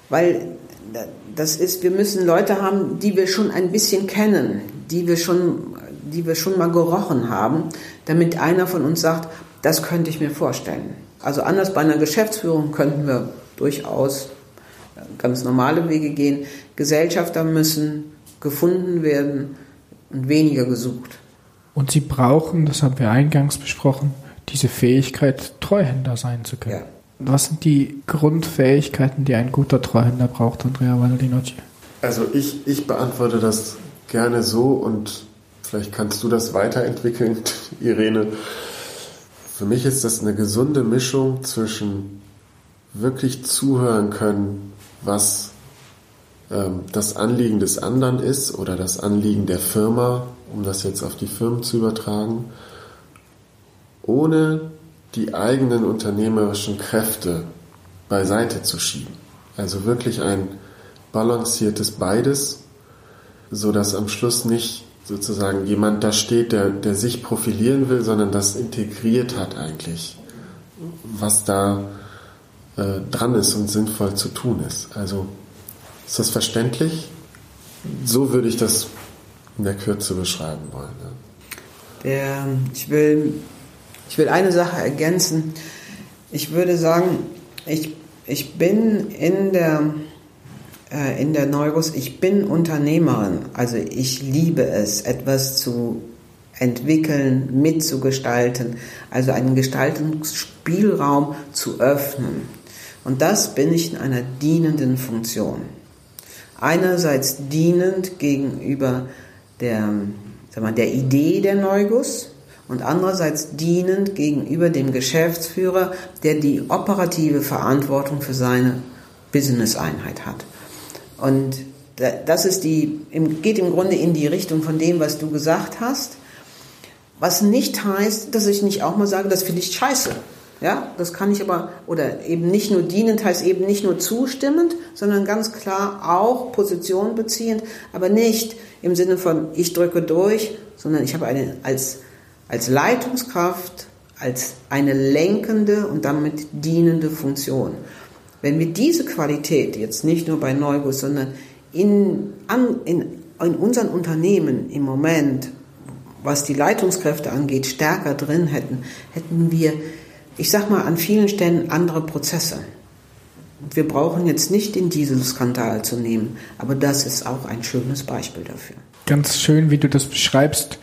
weil das ist, wir müssen Leute haben, die wir schon ein bisschen kennen, die wir schon, die wir schon mal gerochen haben, damit einer von uns sagt, das könnte ich mir vorstellen. Also anders bei einer Geschäftsführung könnten wir durchaus ganz normale Wege gehen. Gesellschafter müssen gefunden werden und weniger gesucht. Und sie brauchen, das haben wir eingangs besprochen, diese Fähigkeit, Treuhänder sein zu können. Ja. Was sind die Grundfähigkeiten, die ein guter Treuhänder braucht, Andrea Valladinocci? Also ich, ich beantworte das gerne so und vielleicht kannst du das weiterentwickeln, Irene. Für mich ist das eine gesunde Mischung zwischen wirklich zuhören können, was ähm, das Anliegen des anderen ist oder das Anliegen der Firma, um das jetzt auf die Firmen zu übertragen, ohne die eigenen unternehmerischen Kräfte beiseite zu schieben. Also wirklich ein balanciertes Beides, so dass am Schluss nicht sozusagen jemand da steht, der, der sich profilieren will, sondern das integriert hat eigentlich, was da äh, dran ist und sinnvoll zu tun ist. Also ist das verständlich? So würde ich das in der Kürze beschreiben wollen. Ja. Der, ich, will, ich will eine Sache ergänzen. Ich würde sagen, ich, ich bin in der, äh, in der Neuros, ich bin Unternehmerin. Also ich liebe es, etwas zu entwickeln, mitzugestalten, also einen Gestaltungsspielraum zu öffnen. Und das bin ich in einer dienenden Funktion. Einerseits dienend gegenüber der, sag mal, der Idee der Neugus und andererseits dienend gegenüber dem Geschäftsführer, der die operative Verantwortung für seine Business-Einheit hat. Und das ist die, geht im Grunde in die Richtung von dem, was du gesagt hast. Was nicht heißt, dass ich nicht auch mal sage, das finde ich scheiße. Ja, das kann ich aber, oder eben nicht nur dienend heißt eben nicht nur zustimmend, sondern ganz klar auch Position beziehend, aber nicht im Sinne von ich drücke durch, sondern ich habe eine als, als Leitungskraft, als eine lenkende und damit dienende Funktion. Wenn wir diese Qualität jetzt nicht nur bei Neubus, sondern in, an, in, in unseren Unternehmen im Moment, was die Leitungskräfte angeht, stärker drin hätten, hätten wir ich sag mal, an vielen Stellen andere Prozesse. Wir brauchen jetzt nicht den Dieselskandal zu nehmen, aber das ist auch ein schönes Beispiel dafür. Ganz schön, wie du das beschreibst.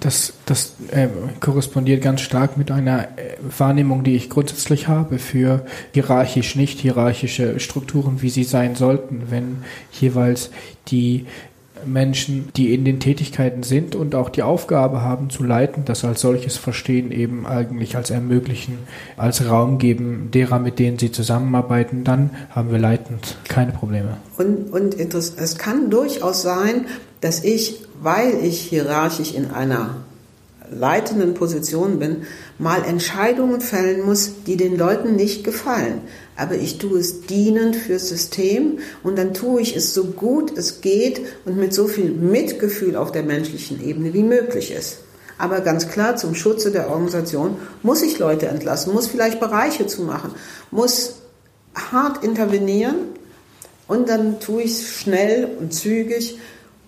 Das, das äh, korrespondiert ganz stark mit einer äh, Wahrnehmung, die ich grundsätzlich habe für hierarchisch, nicht hierarchische Strukturen, wie sie sein sollten, wenn jeweils die Menschen, die in den Tätigkeiten sind und auch die Aufgabe haben zu leiten, das als solches verstehen, eben eigentlich als ermöglichen, als Raum geben derer, mit denen sie zusammenarbeiten, dann haben wir leitend keine Probleme. Und, und es kann durchaus sein, dass ich, weil ich hierarchisch in einer leitenden Position bin, mal Entscheidungen fällen muss, die den Leuten nicht gefallen. Aber ich tue es dienend fürs System und dann tue ich es so gut es geht und mit so viel Mitgefühl auf der menschlichen Ebene wie möglich ist. Aber ganz klar, zum Schutze der Organisation muss ich Leute entlassen, muss vielleicht Bereiche zu machen, muss hart intervenieren und dann tue ich es schnell und zügig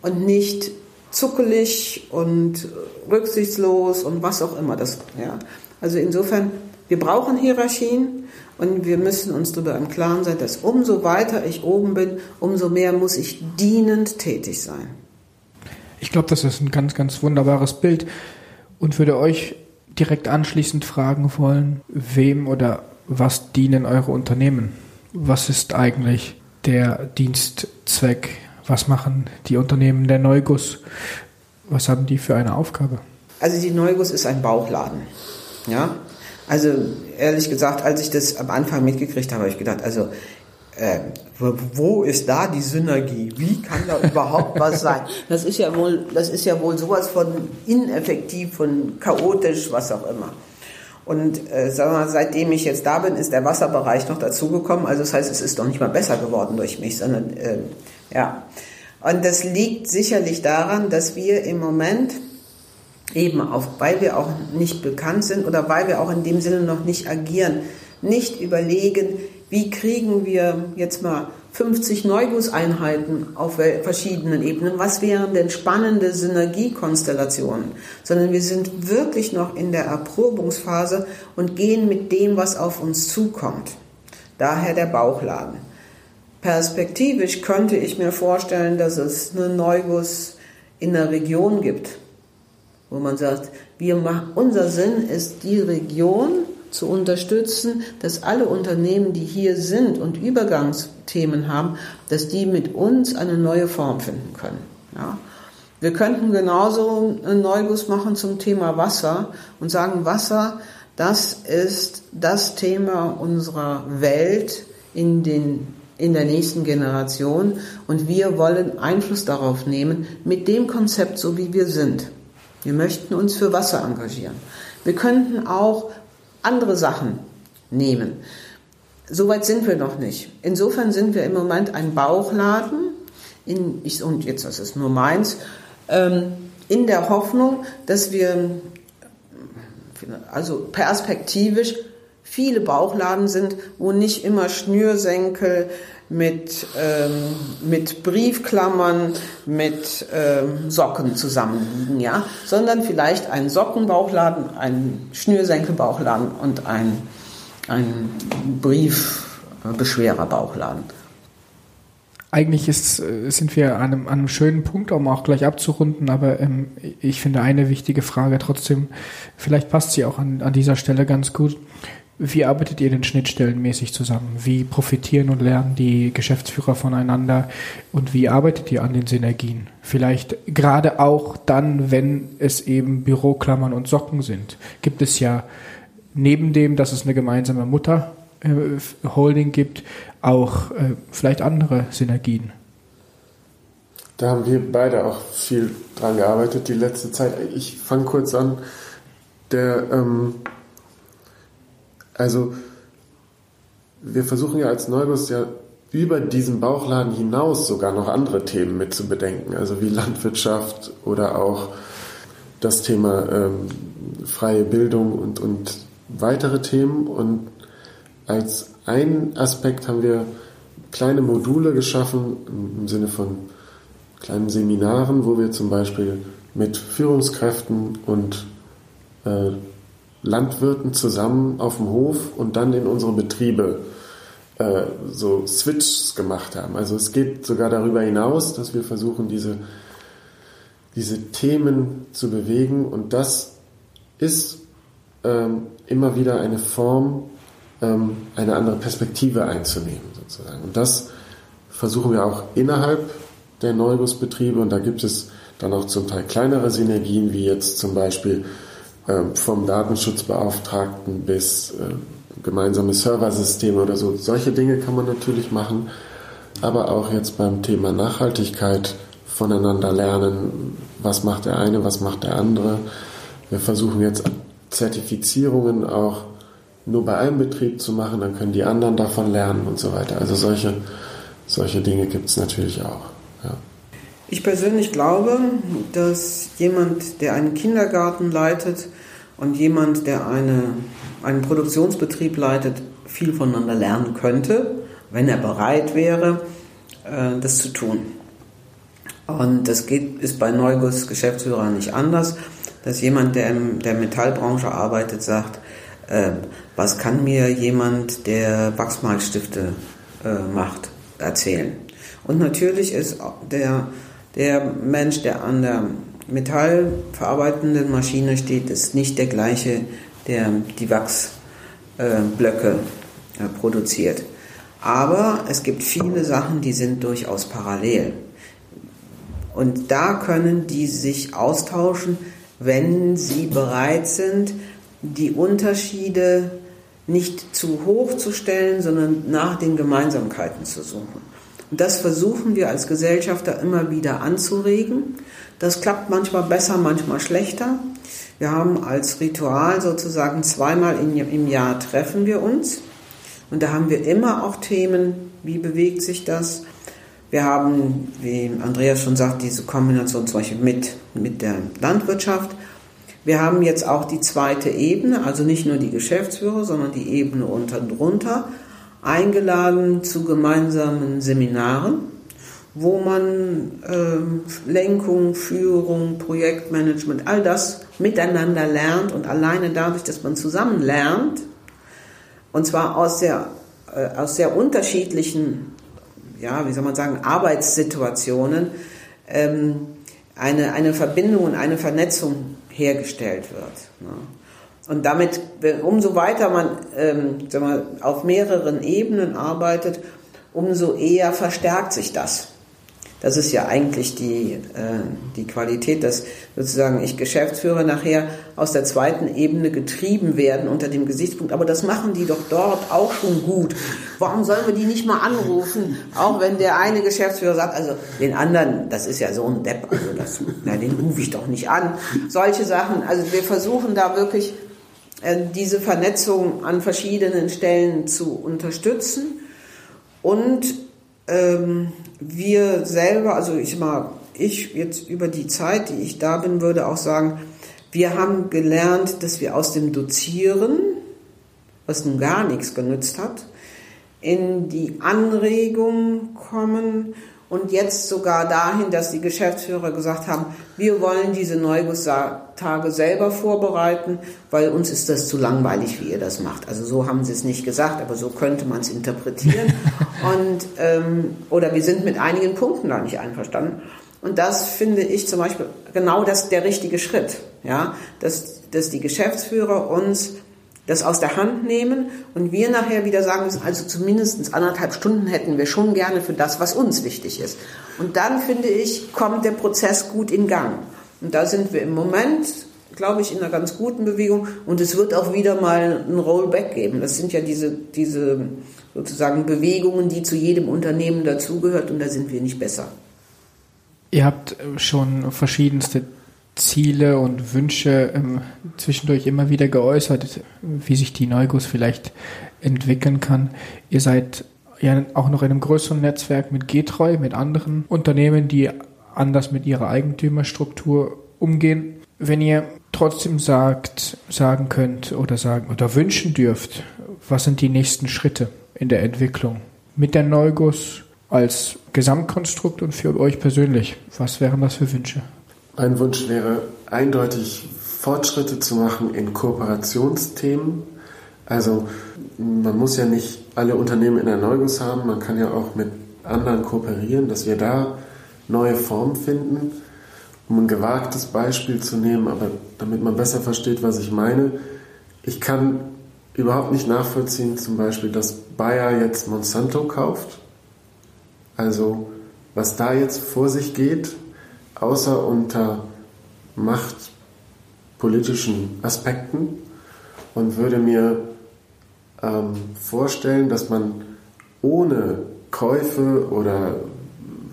und nicht zuckelig und rücksichtslos und was auch immer das. Ja. Also insofern, wir brauchen Hierarchien und wir müssen uns darüber im Klaren sein, dass umso weiter ich oben bin, umso mehr muss ich dienend tätig sein. Ich glaube, das ist ein ganz, ganz wunderbares Bild und würde euch direkt anschließend fragen wollen, wem oder was dienen eure Unternehmen? Was ist eigentlich der Dienstzweck was machen die Unternehmen der Neuguss? Was haben die für eine Aufgabe? Also die Neuguss ist ein Bauchladen. Ja, also ehrlich gesagt, als ich das am Anfang mitgekriegt habe, habe ich gedacht, also äh, wo ist da die Synergie? Wie kann da überhaupt was sein? Das ist ja wohl, das ist ja wohl sowas von ineffektiv, von chaotisch, was auch immer. Und äh, sagen wir mal, seitdem ich jetzt da bin, ist der Wasserbereich noch dazugekommen. Also das heißt, es ist doch nicht mal besser geworden durch mich, sondern äh, Ja. Und das liegt sicherlich daran, dass wir im Moment eben auch, weil wir auch nicht bekannt sind oder weil wir auch in dem Sinne noch nicht agieren, nicht überlegen, wie kriegen wir jetzt mal 50 Neugusseinheiten auf verschiedenen Ebenen. Was wären denn spannende Synergiekonstellationen? Sondern wir sind wirklich noch in der Erprobungsphase und gehen mit dem, was auf uns zukommt. Daher der Bauchladen. Perspektivisch könnte ich mir vorstellen, dass es einen Neuguss in der Region gibt, wo man sagt, wir machen, unser Sinn ist die Region zu unterstützen, dass alle Unternehmen, die hier sind und Übergangsthemen haben, dass die mit uns eine neue Form finden können. Ja. Wir könnten genauso einen Neuguss machen zum Thema Wasser und sagen, Wasser, das ist das Thema unserer Welt in, den, in der nächsten Generation und wir wollen Einfluss darauf nehmen mit dem Konzept, so wie wir sind. Wir möchten uns für Wasser engagieren. Wir könnten auch andere Sachen nehmen. Soweit sind wir noch nicht. Insofern sind wir im Moment ein Bauchladen, in, ich, und jetzt das ist nur meins, ähm, in der Hoffnung, dass wir also perspektivisch viele Bauchladen sind, wo nicht immer Schnürsenkel mit, ähm, mit Briefklammern, mit ähm, Socken zusammenliegen, ja, sondern vielleicht ein Sockenbauchladen, ein Schnürsenkelbauchladen und ein, ein Briefbeschwererbauchladen. Eigentlich ist, sind wir an einem, an einem schönen Punkt, um auch gleich abzurunden, aber ähm, ich finde eine wichtige Frage trotzdem, vielleicht passt sie auch an, an dieser Stelle ganz gut. Wie arbeitet ihr denn schnittstellenmäßig zusammen? Wie profitieren und lernen die Geschäftsführer voneinander? Und wie arbeitet ihr an den Synergien? Vielleicht gerade auch dann, wenn es eben Büroklammern und Socken sind. Gibt es ja neben dem, dass es eine gemeinsame Mutterholding gibt, auch äh, vielleicht andere Synergien? Da haben wir beide auch viel dran gearbeitet die letzte Zeit. Ich fange kurz an. Der ähm also wir versuchen ja als Neubus ja über diesen Bauchladen hinaus sogar noch andere Themen mit zu bedenken, also wie Landwirtschaft oder auch das Thema ähm, freie Bildung und, und weitere Themen. Und als ein Aspekt haben wir kleine Module geschaffen im Sinne von kleinen Seminaren, wo wir zum Beispiel mit Führungskräften und äh, Landwirten zusammen auf dem Hof und dann in unsere Betriebe äh, so Switches gemacht haben. Also es geht sogar darüber hinaus, dass wir versuchen, diese, diese Themen zu bewegen und das ist ähm, immer wieder eine Form, ähm, eine andere Perspektive einzunehmen sozusagen. Und das versuchen wir auch innerhalb der Neubusbetriebe und da gibt es dann auch zum Teil kleinere Synergien, wie jetzt zum Beispiel vom Datenschutzbeauftragten bis äh, gemeinsame Serversysteme oder so. Solche Dinge kann man natürlich machen, aber auch jetzt beim Thema Nachhaltigkeit voneinander lernen, was macht der eine, was macht der andere. Wir versuchen jetzt Zertifizierungen auch nur bei einem Betrieb zu machen, dann können die anderen davon lernen und so weiter. Also solche, solche Dinge gibt es natürlich auch. Ich persönlich glaube, dass jemand, der einen Kindergarten leitet und jemand, der eine, einen Produktionsbetrieb leitet, viel voneinander lernen könnte, wenn er bereit wäre, äh, das zu tun. Und das geht, ist bei Neuguss Geschäftsführern nicht anders, dass jemand, der in der Metallbranche arbeitet, sagt, äh, was kann mir jemand, der Wachsmalstifte äh, macht, erzählen? Und natürlich ist der der Mensch, der an der metallverarbeitenden Maschine steht, ist nicht der gleiche, der die Wachsblöcke äh, produziert. Aber es gibt viele Sachen, die sind durchaus parallel. Und da können die sich austauschen, wenn sie bereit sind, die Unterschiede nicht zu hoch zu stellen, sondern nach den Gemeinsamkeiten zu suchen. Und das versuchen wir als Gesellschafter immer wieder anzuregen. Das klappt manchmal besser, manchmal schlechter. Wir haben als Ritual sozusagen zweimal im Jahr treffen wir uns. Und da haben wir immer auch Themen, wie bewegt sich das? Wir haben, wie Andreas schon sagt, diese Kombination zum Beispiel mit, mit der Landwirtschaft. Wir haben jetzt auch die zweite Ebene, also nicht nur die Geschäftsführer, sondern die Ebene unter und drunter, eingeladen zu gemeinsamen Seminaren, wo man äh, Lenkung, Führung, Projektmanagement, all das miteinander lernt und alleine dadurch, dass man zusammen lernt, und zwar aus sehr, äh, aus sehr unterschiedlichen, ja, wie soll man sagen, Arbeitssituationen, ähm, eine, eine Verbindung und eine Vernetzung hergestellt wird. Ne? Und damit, umso weiter man ähm, sag mal, auf mehreren Ebenen arbeitet, umso eher verstärkt sich das. Das ist ja eigentlich die, äh, die Qualität, dass sozusagen ich Geschäftsführer nachher aus der zweiten Ebene getrieben werden unter dem Gesichtspunkt. Aber das machen die doch dort auch schon gut. Warum sollen wir die nicht mal anrufen? Auch wenn der eine Geschäftsführer sagt, also den anderen, das ist ja so ein Depp, also das, na, den rufe ich doch nicht an. Solche Sachen. Also wir versuchen da wirklich diese Vernetzung an verschiedenen Stellen zu unterstützen. Und ähm, wir selber, also ich mal, ich jetzt über die Zeit, die ich da bin, würde auch sagen, wir haben gelernt, dass wir aus dem Dozieren, was nun gar nichts genützt hat, in die Anregung kommen, und jetzt sogar dahin, dass die Geschäftsführer gesagt haben, wir wollen diese Neugustage selber vorbereiten, weil uns ist das zu langweilig, wie ihr das macht. Also so haben sie es nicht gesagt, aber so könnte man es interpretieren. Und, ähm, oder wir sind mit einigen Punkten da nicht einverstanden. Und das finde ich zum Beispiel genau das der richtige Schritt, ja, dass, dass die Geschäftsführer uns das aus der Hand nehmen und wir nachher wieder sagen müssen, also zumindest anderthalb Stunden hätten wir schon gerne für das, was uns wichtig ist. Und dann, finde ich, kommt der Prozess gut in Gang. Und da sind wir im Moment, glaube ich, in einer ganz guten Bewegung und es wird auch wieder mal ein Rollback geben. Das sind ja diese, diese sozusagen Bewegungen, die zu jedem Unternehmen dazugehört und da sind wir nicht besser. Ihr habt schon verschiedenste Ziele und Wünsche ähm, zwischendurch immer wieder geäußert, wie sich die Neugus vielleicht entwickeln kann. Ihr seid ja auch noch in einem größeren Netzwerk mit Getreu, mit anderen Unternehmen, die anders mit ihrer Eigentümerstruktur umgehen. Wenn ihr trotzdem sagt, sagen könnt oder sagen oder wünschen dürft, was sind die nächsten Schritte in der Entwicklung mit der Neugus als Gesamtkonstrukt und für euch persönlich? Was wären das für Wünsche? Mein Wunsch wäre eindeutig Fortschritte zu machen in Kooperationsthemen. Also man muss ja nicht alle Unternehmen in der haben, man kann ja auch mit anderen kooperieren, dass wir da neue Formen finden. Um ein gewagtes Beispiel zu nehmen, aber damit man besser versteht, was ich meine, ich kann überhaupt nicht nachvollziehen, zum Beispiel, dass Bayer jetzt Monsanto kauft. Also was da jetzt vor sich geht, außer unter machtpolitischen Aspekten und würde mir ähm, vorstellen, dass man ohne Käufe oder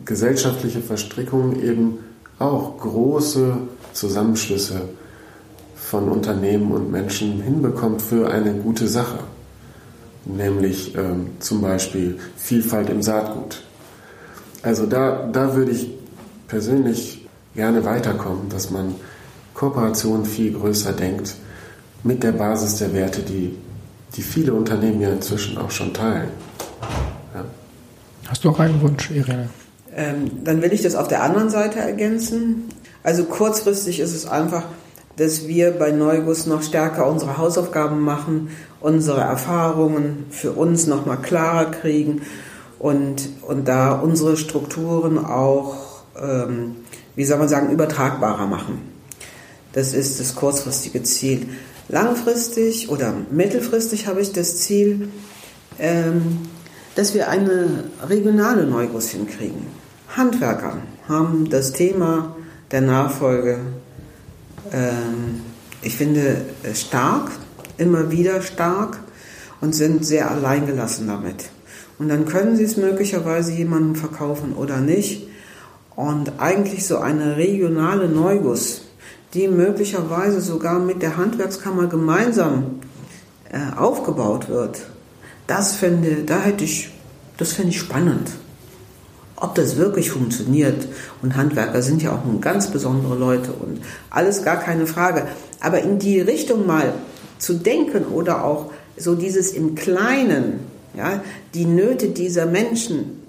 gesellschaftliche Verstrickungen eben auch große Zusammenschlüsse von Unternehmen und Menschen hinbekommt für eine gute Sache, nämlich ähm, zum Beispiel Vielfalt im Saatgut. Also da, da würde ich persönlich gerne weiterkommen, dass man Kooperation viel größer denkt mit der Basis der Werte, die, die viele Unternehmen ja inzwischen auch schon teilen. Ja. Hast du auch einen Wunsch, Irene? Ähm, dann will ich das auf der anderen Seite ergänzen. Also kurzfristig ist es einfach, dass wir bei Neugus noch stärker unsere Hausaufgaben machen, unsere Erfahrungen für uns noch mal klarer kriegen und, und da unsere Strukturen auch ähm, wie soll man sagen, übertragbarer machen. Das ist das kurzfristige Ziel. Langfristig oder mittelfristig habe ich das Ziel, ähm, dass wir eine regionale Neugus hinkriegen. Handwerker haben das Thema der Nachfolge, ähm, ich finde, stark, immer wieder stark und sind sehr alleingelassen damit. Und dann können sie es möglicherweise jemandem verkaufen oder nicht. Und eigentlich so eine regionale Neugus, die möglicherweise sogar mit der Handwerkskammer gemeinsam äh, aufgebaut wird, das finde, da hätte ich, das finde ich spannend. ob das wirklich funktioniert. Und Handwerker sind ja auch ganz besondere Leute und alles gar keine Frage. Aber in die Richtung mal zu denken oder auch so dieses im Kleinen, ja, die Nöte dieser Menschen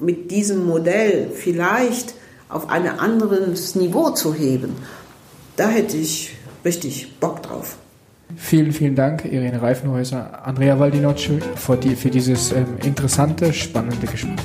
mit diesem Modell vielleicht auf ein anderes Niveau zu heben, da hätte ich richtig Bock drauf. Vielen, vielen Dank, Irene Reifenhäuser, Andrea Valdinocci, für, die, für dieses ähm, interessante, spannende Gespräch.